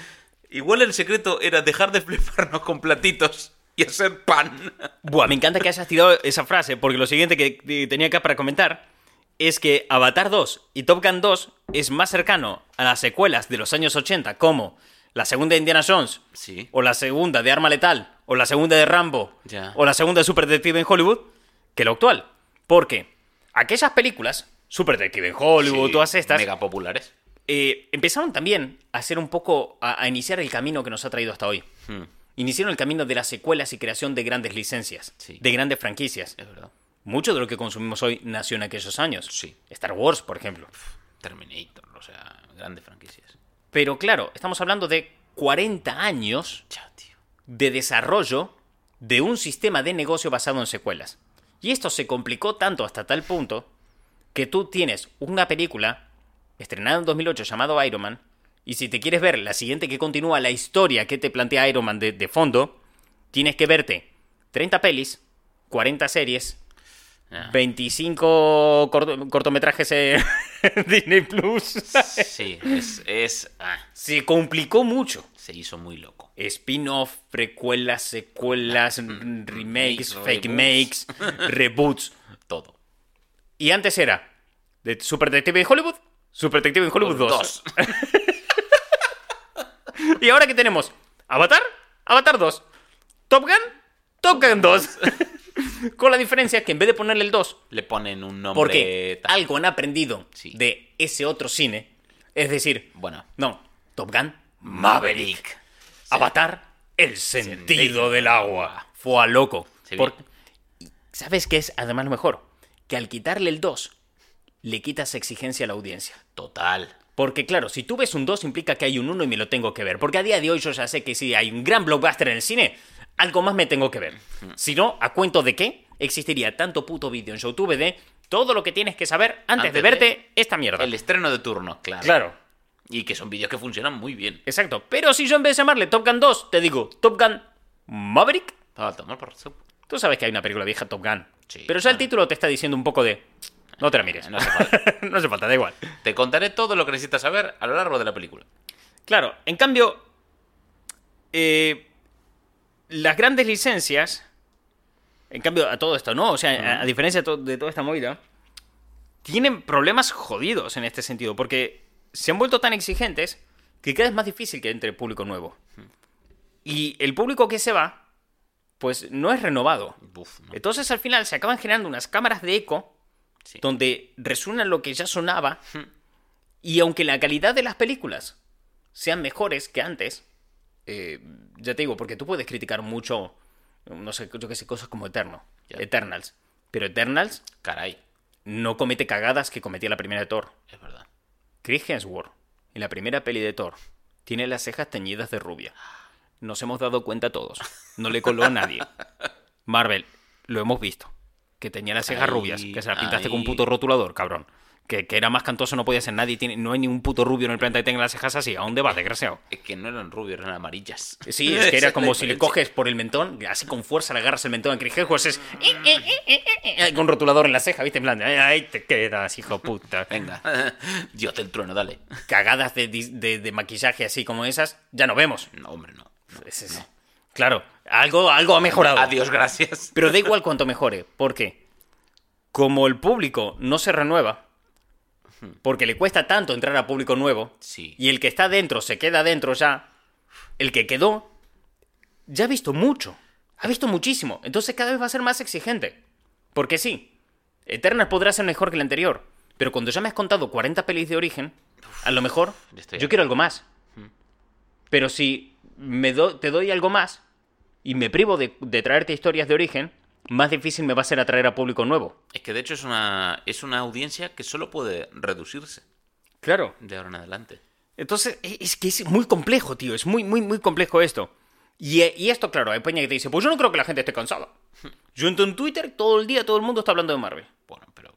S2: Igual el secreto era dejar de fliparnos con platitos y hacer pan.
S1: Buah, me encanta que hayas tirado esa frase, porque lo siguiente que que tenía acá para comentar es que Avatar 2 y Top Gun 2 es más cercano a las secuelas de los años 80, como la segunda de Indiana Jones,
S2: Sí.
S1: o la segunda de Arma Letal, o la segunda de Rambo,
S2: Ya.
S1: o la segunda de Super Detective en Hollywood, que lo actual. Porque aquellas películas, Super Detective en Hollywood,
S2: Sí,
S1: todas estas,
S2: Mega populares.
S1: eh, empezaron también a hacer un poco, a, a iniciar el camino que nos ha traído hasta hoy.
S2: Hmm,
S1: Iniciaron el camino de las secuelas y creación de grandes licencias,
S2: Sí.
S1: de grandes franquicias.
S2: es verdad.
S1: Mucho de lo que consumimos hoy nació en aquellos años.
S2: Sí.
S1: Star Wars, por ejemplo.
S2: Terminator, o sea, grandes franquicias.
S1: Pero claro, estamos hablando de 40 años
S2: Ya, tío.
S1: de desarrollo de un sistema de negocio basado en secuelas. Y esto se complicó tanto hasta tal punto que tú tienes una película estrenada en 2008 llamado Iron Man, y si te quieres ver la siguiente que continúa la historia que te plantea Iron Man de, de fondo, tienes que verte 30 pelis, 40 series,
S2: Ya.
S1: 25 corto- cortometrajes en Disney Plus.
S2: Sí, es. es ah,
S1: Se complicó mucho.
S2: se hizo muy loco.
S1: Spin-off, precuelas, secuelas, remakes,
S2: remakes,
S1: fake makes, reboots.
S2: Todo.
S1: Y antes era de Super Detective en Hollywood, Super Detective en Hollywood 2.
S2: Dos.
S1: Y ahora que tenemos Avatar, Avatar 2, Top Gun, Top Gun 2. Con la diferencia que en vez de ponerle el 2,
S2: Le ponen un nombre.
S1: porque
S2: tal.
S1: algo han aprendido
S2: Sí.
S1: de ese otro cine, es decir,
S2: Bueno.
S1: no, Top Gun,
S2: Maverick.
S1: Maverick. Avatar, el sentido
S2: Sentido
S1: del agua. Fue a loco. Por- ¿Sabes qué es además lo mejor? Que al quitarle el 2, le quitas exigencia a la audiencia.
S2: Total.
S1: Porque claro, si tú ves un 2 implica que hay un 1 y me lo tengo que ver. Porque a día de hoy yo ya sé que si hay un gran blockbuster en el cine, algo más me tengo que ver. Si no, ¿a cuento de qué? Existiría tanto puto vídeo en YouTube de todo lo que tienes que saber antes,
S2: Antes
S1: de
S2: de-
S1: verte esta mierda.
S2: El estreno de turno, claro.
S1: Claro.
S2: Y que son vídeos que funcionan muy bien.
S1: Exacto. Pero si yo en vez de llamarle Top Gun 2, te digo Top Gun Maverick,
S2: Ah, tomar por
S1: tú sabes que hay una película vieja Top Gun.
S2: Sí,
S1: pero ya el título te está diciendo un poco de... No te la mires.
S2: No hace falta.
S1: no hace falta, da igual.
S2: Te contaré todo lo que necesitas saber a lo largo de la película.
S1: Claro, en cambio, eh, las grandes licencias, en cambio a todo esto, ¿no? O sea, a, a diferencia de toda esta movida, tienen problemas jodidos en este sentido, porque se han vuelto tan exigentes que cada vez es más difícil que entre público nuevo. Y el público que se va, pues no es renovado.
S2: Uf.
S1: Entonces al final se acaban generando unas cámaras de eco
S2: Sí.
S1: donde resuena lo que ya sonaba y aunque la calidad de las películas sean mejores que antes, eh, ya te digo, porque tú puedes criticar mucho, no sé, yo que sé, cosas como Eterno,
S2: Ya.
S1: Eternals, pero Eternals
S2: Caray,
S1: no comete cagadas que cometía la primera de Thor.
S2: es verdad.
S1: Chris Hemsworth, en la primera peli de Thor, tiene las cejas teñidas de rubia. Nos hemos dado cuenta todos. No le coló a nadie. Marvel, lo hemos visto. Que tenía las cejas
S2: Ahí,
S1: rubias. Que se las pintaste con un puto rotulador, cabrón. Que, que era más cantoso no podía ser nadie. Tiene, no hay ningún puto rubio en el planeta que tenga las cejas así. ¿A dónde vas, desgraciado?
S2: Es que no eran rubios, eran amarillas.
S1: Sí, es que era como si le coges por el mentón, así con fuerza le agarras el mentón a Chris Hemsworth, es... eh, eh, eh, Con rotulador en la ceja, ¿viste? En plan, ahí te quedas, hijo puta.
S2: Venga, Dios del trueno, dale.
S1: Cagadas de, de- de maquillaje así como esas, ya no vemos.
S2: No, hombre, no.
S1: Claro, algo, algo ha mejorado.
S2: Adiós, gracias.
S1: Pero da igual cuánto mejore. ¿Por qué? Como el público no se renueva, porque le cuesta tanto entrar a público nuevo,
S2: Sí.
S1: y el que está dentro se queda dentro ya, el que quedó ya ha visto mucho. Ha visto muchísimo. Entonces cada vez va a ser más exigente. Porque sí, Eternal podrá ser mejor que el anterior. Pero cuando ya me has contado 40 pelis de origen, a lo mejor yo quiero algo más. Pero si me do- te doy algo más y me privo de, de traerte historias de origen, más difícil me va a ser atraer a público nuevo.
S2: Es que de hecho es una, es una audiencia que solo puede reducirse
S1: Claro.
S2: de ahora en adelante.
S1: Entonces, e- es que es muy complejo, tío. Es muy, muy, muy complejo esto. Y, y esto, claro, hay peña que te dice, pues yo no creo que la gente esté cansada. Yo entro en Twitter, todo el día todo el mundo está hablando de Marvel.
S2: Bueno, pero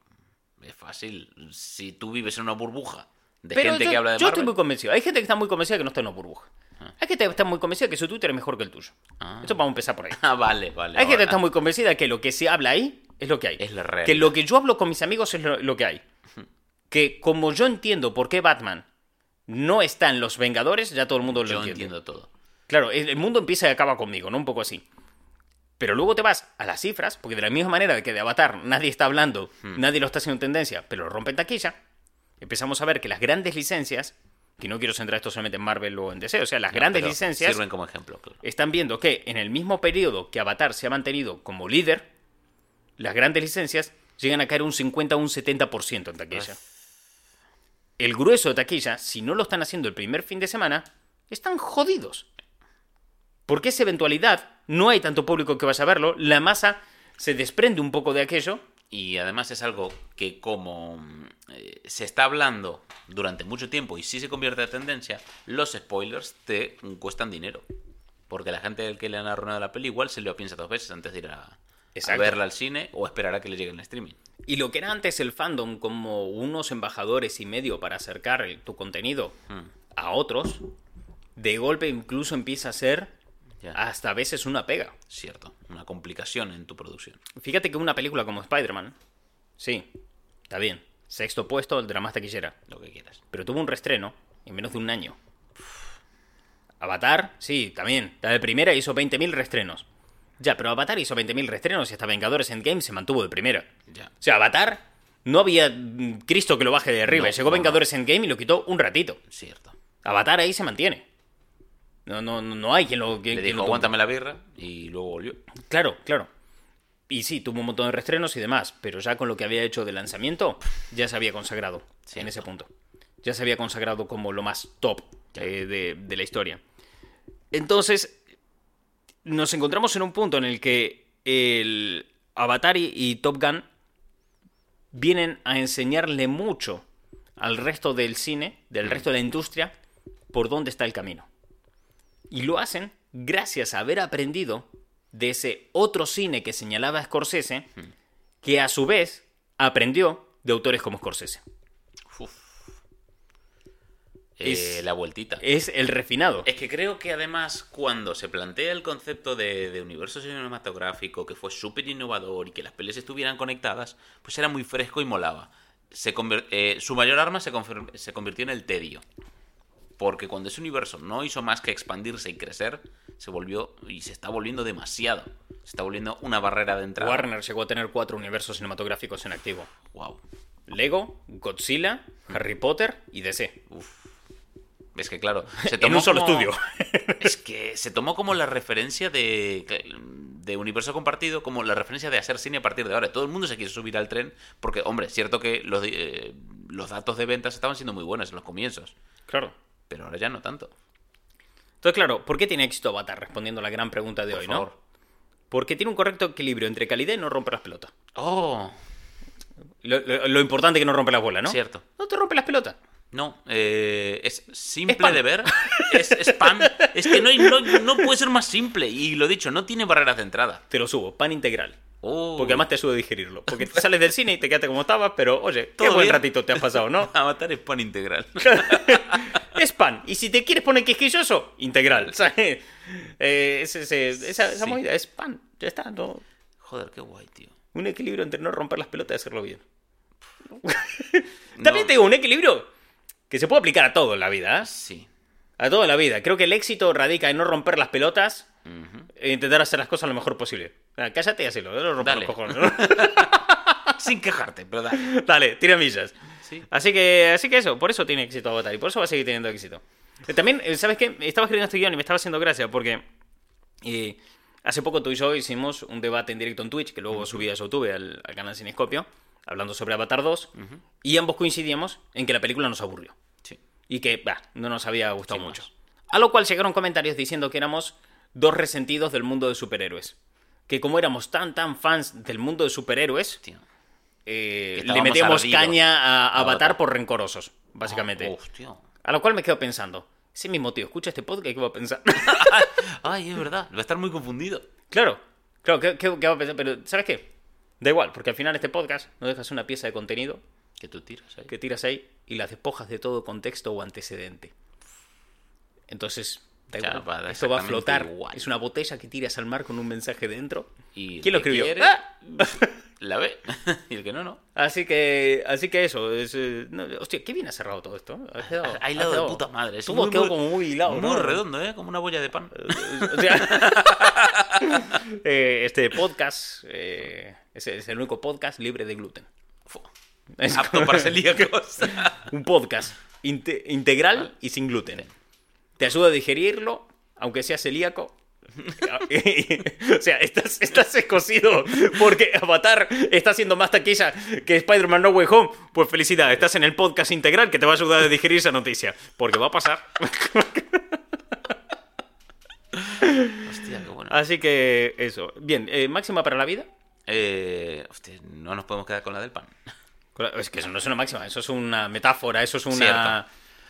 S2: es fácil. Si tú vives en una burbuja de
S1: Pero
S2: gente
S1: yo,
S2: que habla de
S1: yo estoy
S2: Marvel.
S1: muy convencido. Hay gente que está muy convencida que no está en una burbuja. Hay gente que está muy convencida que su Twitter es mejor que el tuyo.
S2: Ah.
S1: Esto vamos a empezar por ahí.
S2: Ah, vale, vale.
S1: Hay gente que está muy convencida que lo que se habla ahí es lo que hay.
S2: Es la realidad.
S1: Que lo que yo hablo con mis amigos es lo, lo que hay. Que como yo entiendo por qué Batman no está en los Vengadores, ya todo el mundo lo
S2: Yo
S1: entiende.
S2: entiendo todo.
S1: Claro, el mundo empieza y acaba conmigo, ¿no? Un poco así. Pero luego te vas a las cifras, porque de la misma manera que de Avatar nadie está hablando,
S2: Hmm.
S1: nadie lo está haciendo tendencia, pero lo rompe en taquilla, empezamos a ver que las grandes licencias, que no quiero centrar esto solamente en Marvel o en DC, o sea, las grandes licencias
S2: Sirven como ejemplo, claro.
S1: están viendo que en el mismo periodo que Avatar se ha mantenido como líder, las grandes licencias llegan a caer un 50 o un 70% en taquilla. El grueso de taquilla, si no lo están haciendo el primer fin de semana, están jodidos. Porque esa eventualidad, no hay tanto público que vaya a verlo, la masa se desprende un poco de aquello.
S2: Y además es algo que como eh, se está hablando durante mucho tiempo y si se convierte en tendencia, los spoilers te cuestan dinero. Porque la gente al que le han arruinado la peli igual se lo piensa dos veces antes de ir a, verla al cine o esperar a que le llegue en streaming.
S1: Y lo que era antes el fandom como unos embajadores y medio para acercar tu contenido
S2: Mm.
S1: a otros, de golpe incluso empieza a ser Hasta a veces una pega.
S2: Cierto, una complicación en tu producción.
S1: Fíjate que una película como Spider-Man, sí, está bien, sexto puesto, el drama taquillera,
S2: Lo que quieras.
S1: pero tuvo un restreno en menos de un año. Avatar, sí, también, la de primera hizo 20.000 restrenos. Ya, pero Avatar hizo 20.000 restrenos y hasta Vengadores Endgame se mantuvo de primera.
S2: Ya.
S1: O sea, Avatar no había mm, Cristo que lo baje de arriba.
S2: No,
S1: Llegó
S2: no,
S1: Vengadores Endgame y lo quitó un ratito.
S2: Cierto.
S1: Avatar ahí se mantiene. No, no, no no hay quien lo. Quien,
S2: Le
S1: quien
S2: dijo,
S1: lo
S2: aguántame la birra y luego volvió.
S1: Claro, claro. Y sí, tuvo un montón de restrenos y demás, pero ya con lo que había hecho de lanzamiento, ya se había consagrado en ese punto. Ya se había consagrado como lo más top eh, de, de la historia. Entonces, nos encontramos en un punto en el que el Avatar y, y Top Gun vienen a enseñarle mucho al resto del cine, del resto de la industria, por dónde está el camino. Y lo hacen gracias a haber aprendido de ese otro cine que señalaba Scorsese, que a su vez aprendió de autores como Scorsese.
S2: Uf. Eh,
S1: Es-
S2: la vueltita.
S1: Es el refinado.
S2: Es que creo que además cuando se plantea el concepto de, de universo cinematográfico, que fue súper innovador y que las pelis estuvieran conectadas, pues era muy fresco y molaba. Se eh, su mayor arma se, se convirtió en el tedio. Porque cuando ese universo no hizo más que expandirse y crecer, se volvió y se está volviendo demasiado. Se está volviendo una barrera de entrada.
S1: Warner llegó a tener cuatro universos cinematográficos en activo.
S2: Wow.
S1: Lego, Godzilla, Harry Potter y DC.
S2: Es que claro, se
S1: En un solo
S2: como-
S1: estudio.
S2: Es que se tomó como la referencia de, de universo compartido, como la referencia de hacer cine a partir de ahora. Todo el mundo se quiere subir al tren, porque, hombre, es cierto que los, eh, los datos de ventas estaban siendo muy buenos en los comienzos,
S1: Claro.
S2: Pero ahora ya no tanto.
S1: Entonces, claro, ¿por qué tiene éxito Avatar? Respondiendo a la gran pregunta de
S2: Por
S1: hoy,
S2: favor.
S1: ¿no? Porque tiene un correcto equilibrio entre calidad y no romper las pelotas.
S2: Oh,
S1: Lo, lo- lo importante es que no rompe las bolas, ¿no?
S2: cierto.
S1: No te rompe las pelotas.
S2: No, eh, es simple
S1: pan.
S2: de ver. Es, es pan. Es que no, hay- no, no puede ser más simple. Y lo dicho, no tiene barreras de entrada.
S1: Te lo subo, pan integral.
S2: Oh.
S1: Porque además te a digerirlo. Porque te sales del cine y te quedaste como estabas, pero oye, qué
S2: Todo
S1: buen
S2: bien.
S1: ratito te has pasado, ¿no?
S2: Avatar es pan integral.
S1: es pan. Y si te quieres poner quisquilloso, integral. ¿sabes? Eh, ese- esa esa
S2: Sí.
S1: movida es pan. Ya está, no.
S2: Joder, qué guay, tío.
S1: Un equilibrio entre no romper las pelotas y hacerlo bien.
S2: No,
S1: También te digo, un equilibrio que se puede aplicar a todo en la vida. ¿eh?
S2: Sí.
S1: A todo en la vida. Creo que el éxito radica en no romper las pelotas
S2: Ujú.
S1: e intentar hacer las cosas lo mejor posible. Ah, cállate y hazlo, no romper
S2: Dale.
S1: los cojones. ¿no?
S2: Sin quejarte, pero dale.
S1: Dale, tira millas.
S2: Sí.
S1: Así que, así que eso, por eso tiene éxito Avatar y por eso va a seguir teniendo éxito. Eh, También, eh, ¿sabes qué? Estaba escribiendo este guion y me estaba haciendo gracia porque eh, hace poco tú y yo hicimos un debate en directo en Twitch, que luego subí a YouTube, al, al canal Cinescopio, hablando sobre Avatar 2, y ambos coincidíamos en que la película nos aburrió
S2: Sí.
S1: y que bah, no nos había gustado
S2: Sin
S1: mucho.
S2: más.
S1: A lo cual llegaron comentarios diciendo que éramos dos resentidos del mundo de superhéroes. Que como éramos tan, tan fans del mundo de superhéroes, eh,
S2: Que
S1: le metíamos
S2: ardidos.
S1: caña a, a Avatar por rencorosos, básicamente.
S2: Oh, hostia.
S1: A lo cual me quedo pensando, ese mismo tío escucha este podcast, ¿qué va a pensar?
S2: Ay, es verdad. Va a estar muy confundido.
S1: claro, claro, ¿qué, qué- qué va a pensar? Pero, ¿sabes qué? Da igual, porque al final este podcast no dejas una pieza de contenido
S2: Que tú tiras ahí.
S1: que tiras ahí y las despojas de todo contexto o antecedente. Entonces, da igual.
S2: va
S1: Esto va a flotar.
S2: igual.
S1: Es una botella que tiras al mar con un mensaje dentro.
S2: Y
S1: ¿Quién lo escribió?
S2: quiere,
S1: ¡Ah!
S2: La ve. y el que no, no.
S1: Así que, así que eso. Es, eh, no, hostia, qué bien ha cerrado todo esto. Ha
S2: hilado de puta madre.
S1: Todo
S2: muy,
S1: quedó como muy hilado.
S2: Muy
S1: ¿no?
S2: redondo, ¿eh? Como una bolla de pan.
S1: O sea, eh, este podcast eh, es, es el único podcast libre de gluten. Es
S2: Apto para celíacos.
S1: un podcast inte- integral y sin gluten. Te ayuda a digerirlo, aunque sea celíaco. o sea, estás, estás escocido porque Avatar está haciendo más taquilla que Spider-Man No Way Home. Pues felicidad, estás en el podcast integral que te va a ayudar a digerir esa noticia. Porque va a pasar.
S2: Hostia, qué bueno.
S1: Así que eso. Bien, eh, máxima para la vida.
S2: Eh, hostia, no nos podemos quedar con la del pan.
S1: Es que eso no es una máxima, eso es una metáfora, eso es una,
S2: Cierto.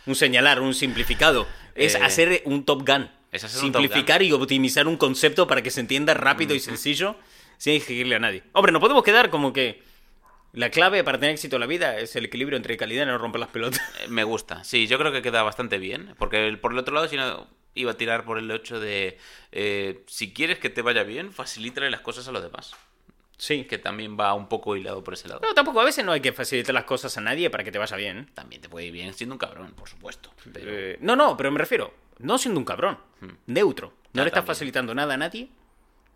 S1: un señalar, un simplificado. Es
S2: Eh,
S1: un un Top Gun.
S2: es hacer un Top
S1: Simplificar y optimizar un concepto para que se entienda rápido y sencillo sin exigirle a nadie. Hombre, no podemos quedar como que la clave para tener éxito en la vida es el equilibrio entre calidad y no romper las pelotas.
S2: Eh, Me gusta. Sí, yo creo que queda bastante bien. Porque el- por el otro lado, si no, iba a tirar por el hecho de. eh, si quieres que te vaya bien, facilítale las cosas a los demás.
S1: Sí.
S2: Que también va un poco hilado por ese lado.
S1: No, tampoco a veces no hay que facilitar las cosas a nadie para que te vaya bien.
S2: También te puede ir bien siendo un cabrón, por supuesto. Pero
S1: Eh, no, no, pero me refiero, no siendo un cabrón, neutro. No
S2: Ah,
S1: le estás
S2: también.
S1: facilitando nada a nadie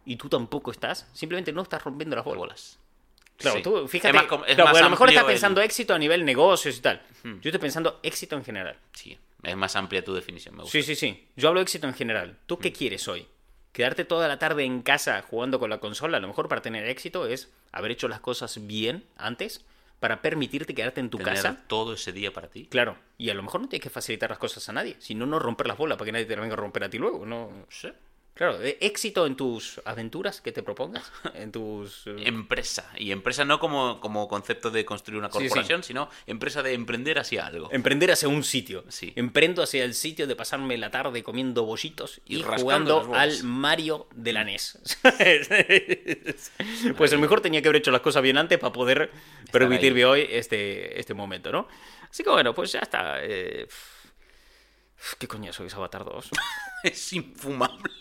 S1: y tú tampoco estás. Simplemente no estás rompiendo las bolas.
S2: bolas.
S1: Claro,
S2: Sí.
S1: tú fíjate,
S2: Es más es
S1: claro, a lo mejor estás
S2: el-
S1: pensando éxito a nivel negocios y tal. Yo estoy pensando éxito en general.
S2: Sí, es más amplia tu definición, me gusta.
S1: Sí, sí, sí. Yo hablo éxito en general. ¿Tú qué quieres hoy? ¿Quedarte toda la tarde en casa jugando con la consola? A lo mejor para tener éxito es haber hecho las cosas bien antes para permitirte quedarte en tu
S2: Tener
S1: casa.
S2: todo ese día para ti.
S1: Claro. Y a lo mejor no tienes que facilitar las cosas a nadie. Si no, no romper las bolas para que nadie te venga a romper a ti luego. No.
S2: Sí.
S1: Claro, éxito en tus aventuras que te propongas. En tus. eh,
S2: Empresa. Y empresa no como, como concepto de construir una
S1: Sí, sí.
S2: corporación, sino empresa de emprender hacia algo.
S1: Emprender hacia un sitio.
S2: Sí.
S1: Emprendo hacia el sitio de pasarme la tarde comiendo bollitos y, jugando al Mario de la NES. pues a lo mejor tenía que haber hecho las cosas bien antes para poder permitirme hoy este, este momento, ¿no? Así que bueno, pues ya está. eh, ¿Qué coñazo es Avatar 2?
S2: es infumable.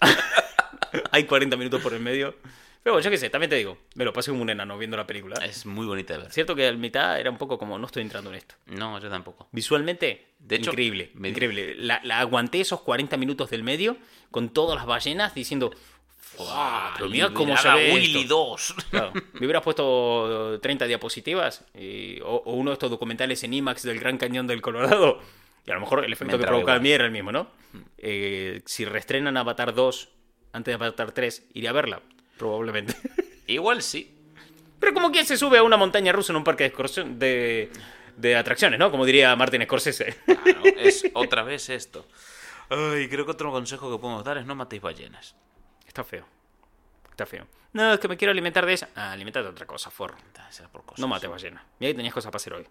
S1: Hay 40 minutos por el medio. Pero bueno, yo qué sé, también te digo, me lo pasé como un enano viendo la película.
S2: Es muy bonita de ver.
S1: Cierto que a la mitad era un poco como, no estoy entrando en esto.
S2: No, yo tampoco.
S1: Visualmente,
S2: De hecho,
S1: increíble,
S2: me-
S1: increíble. La, la aguanté esos 40 minutos del medio con todas las ballenas diciendo, ¡Wow! Pero mira cómo se ve
S2: Willy
S1: esto".
S2: 2.
S1: Claro, me hubieras puesto 30 diapositivas y- o, o uno de estos documentales en IMAX del Gran Cañón del Colorado. Y a lo mejor el efecto que
S2: entraba
S1: provocaba mí era el mismo, ¿no? Eh, si reestrenan Avatar 2 antes de Avatar 3, iré a verla, probablemente.
S2: Igual sí.
S1: Pero como quien se sube a una montaña rusa en un parque de, de, de atracciones, ¿no? Como diría Martin Scorsese.
S2: Claro, es otra vez esto. Ay, creo que otro consejo que podemos dar es no matéis ballenas.
S1: Está feo. Está feo. No, es que me quiero alimentar de esa. Ah, alimentate de otra cosa,
S2: por cosas.
S1: No mates ballena. Mira que tenías cosas para hacer hoy.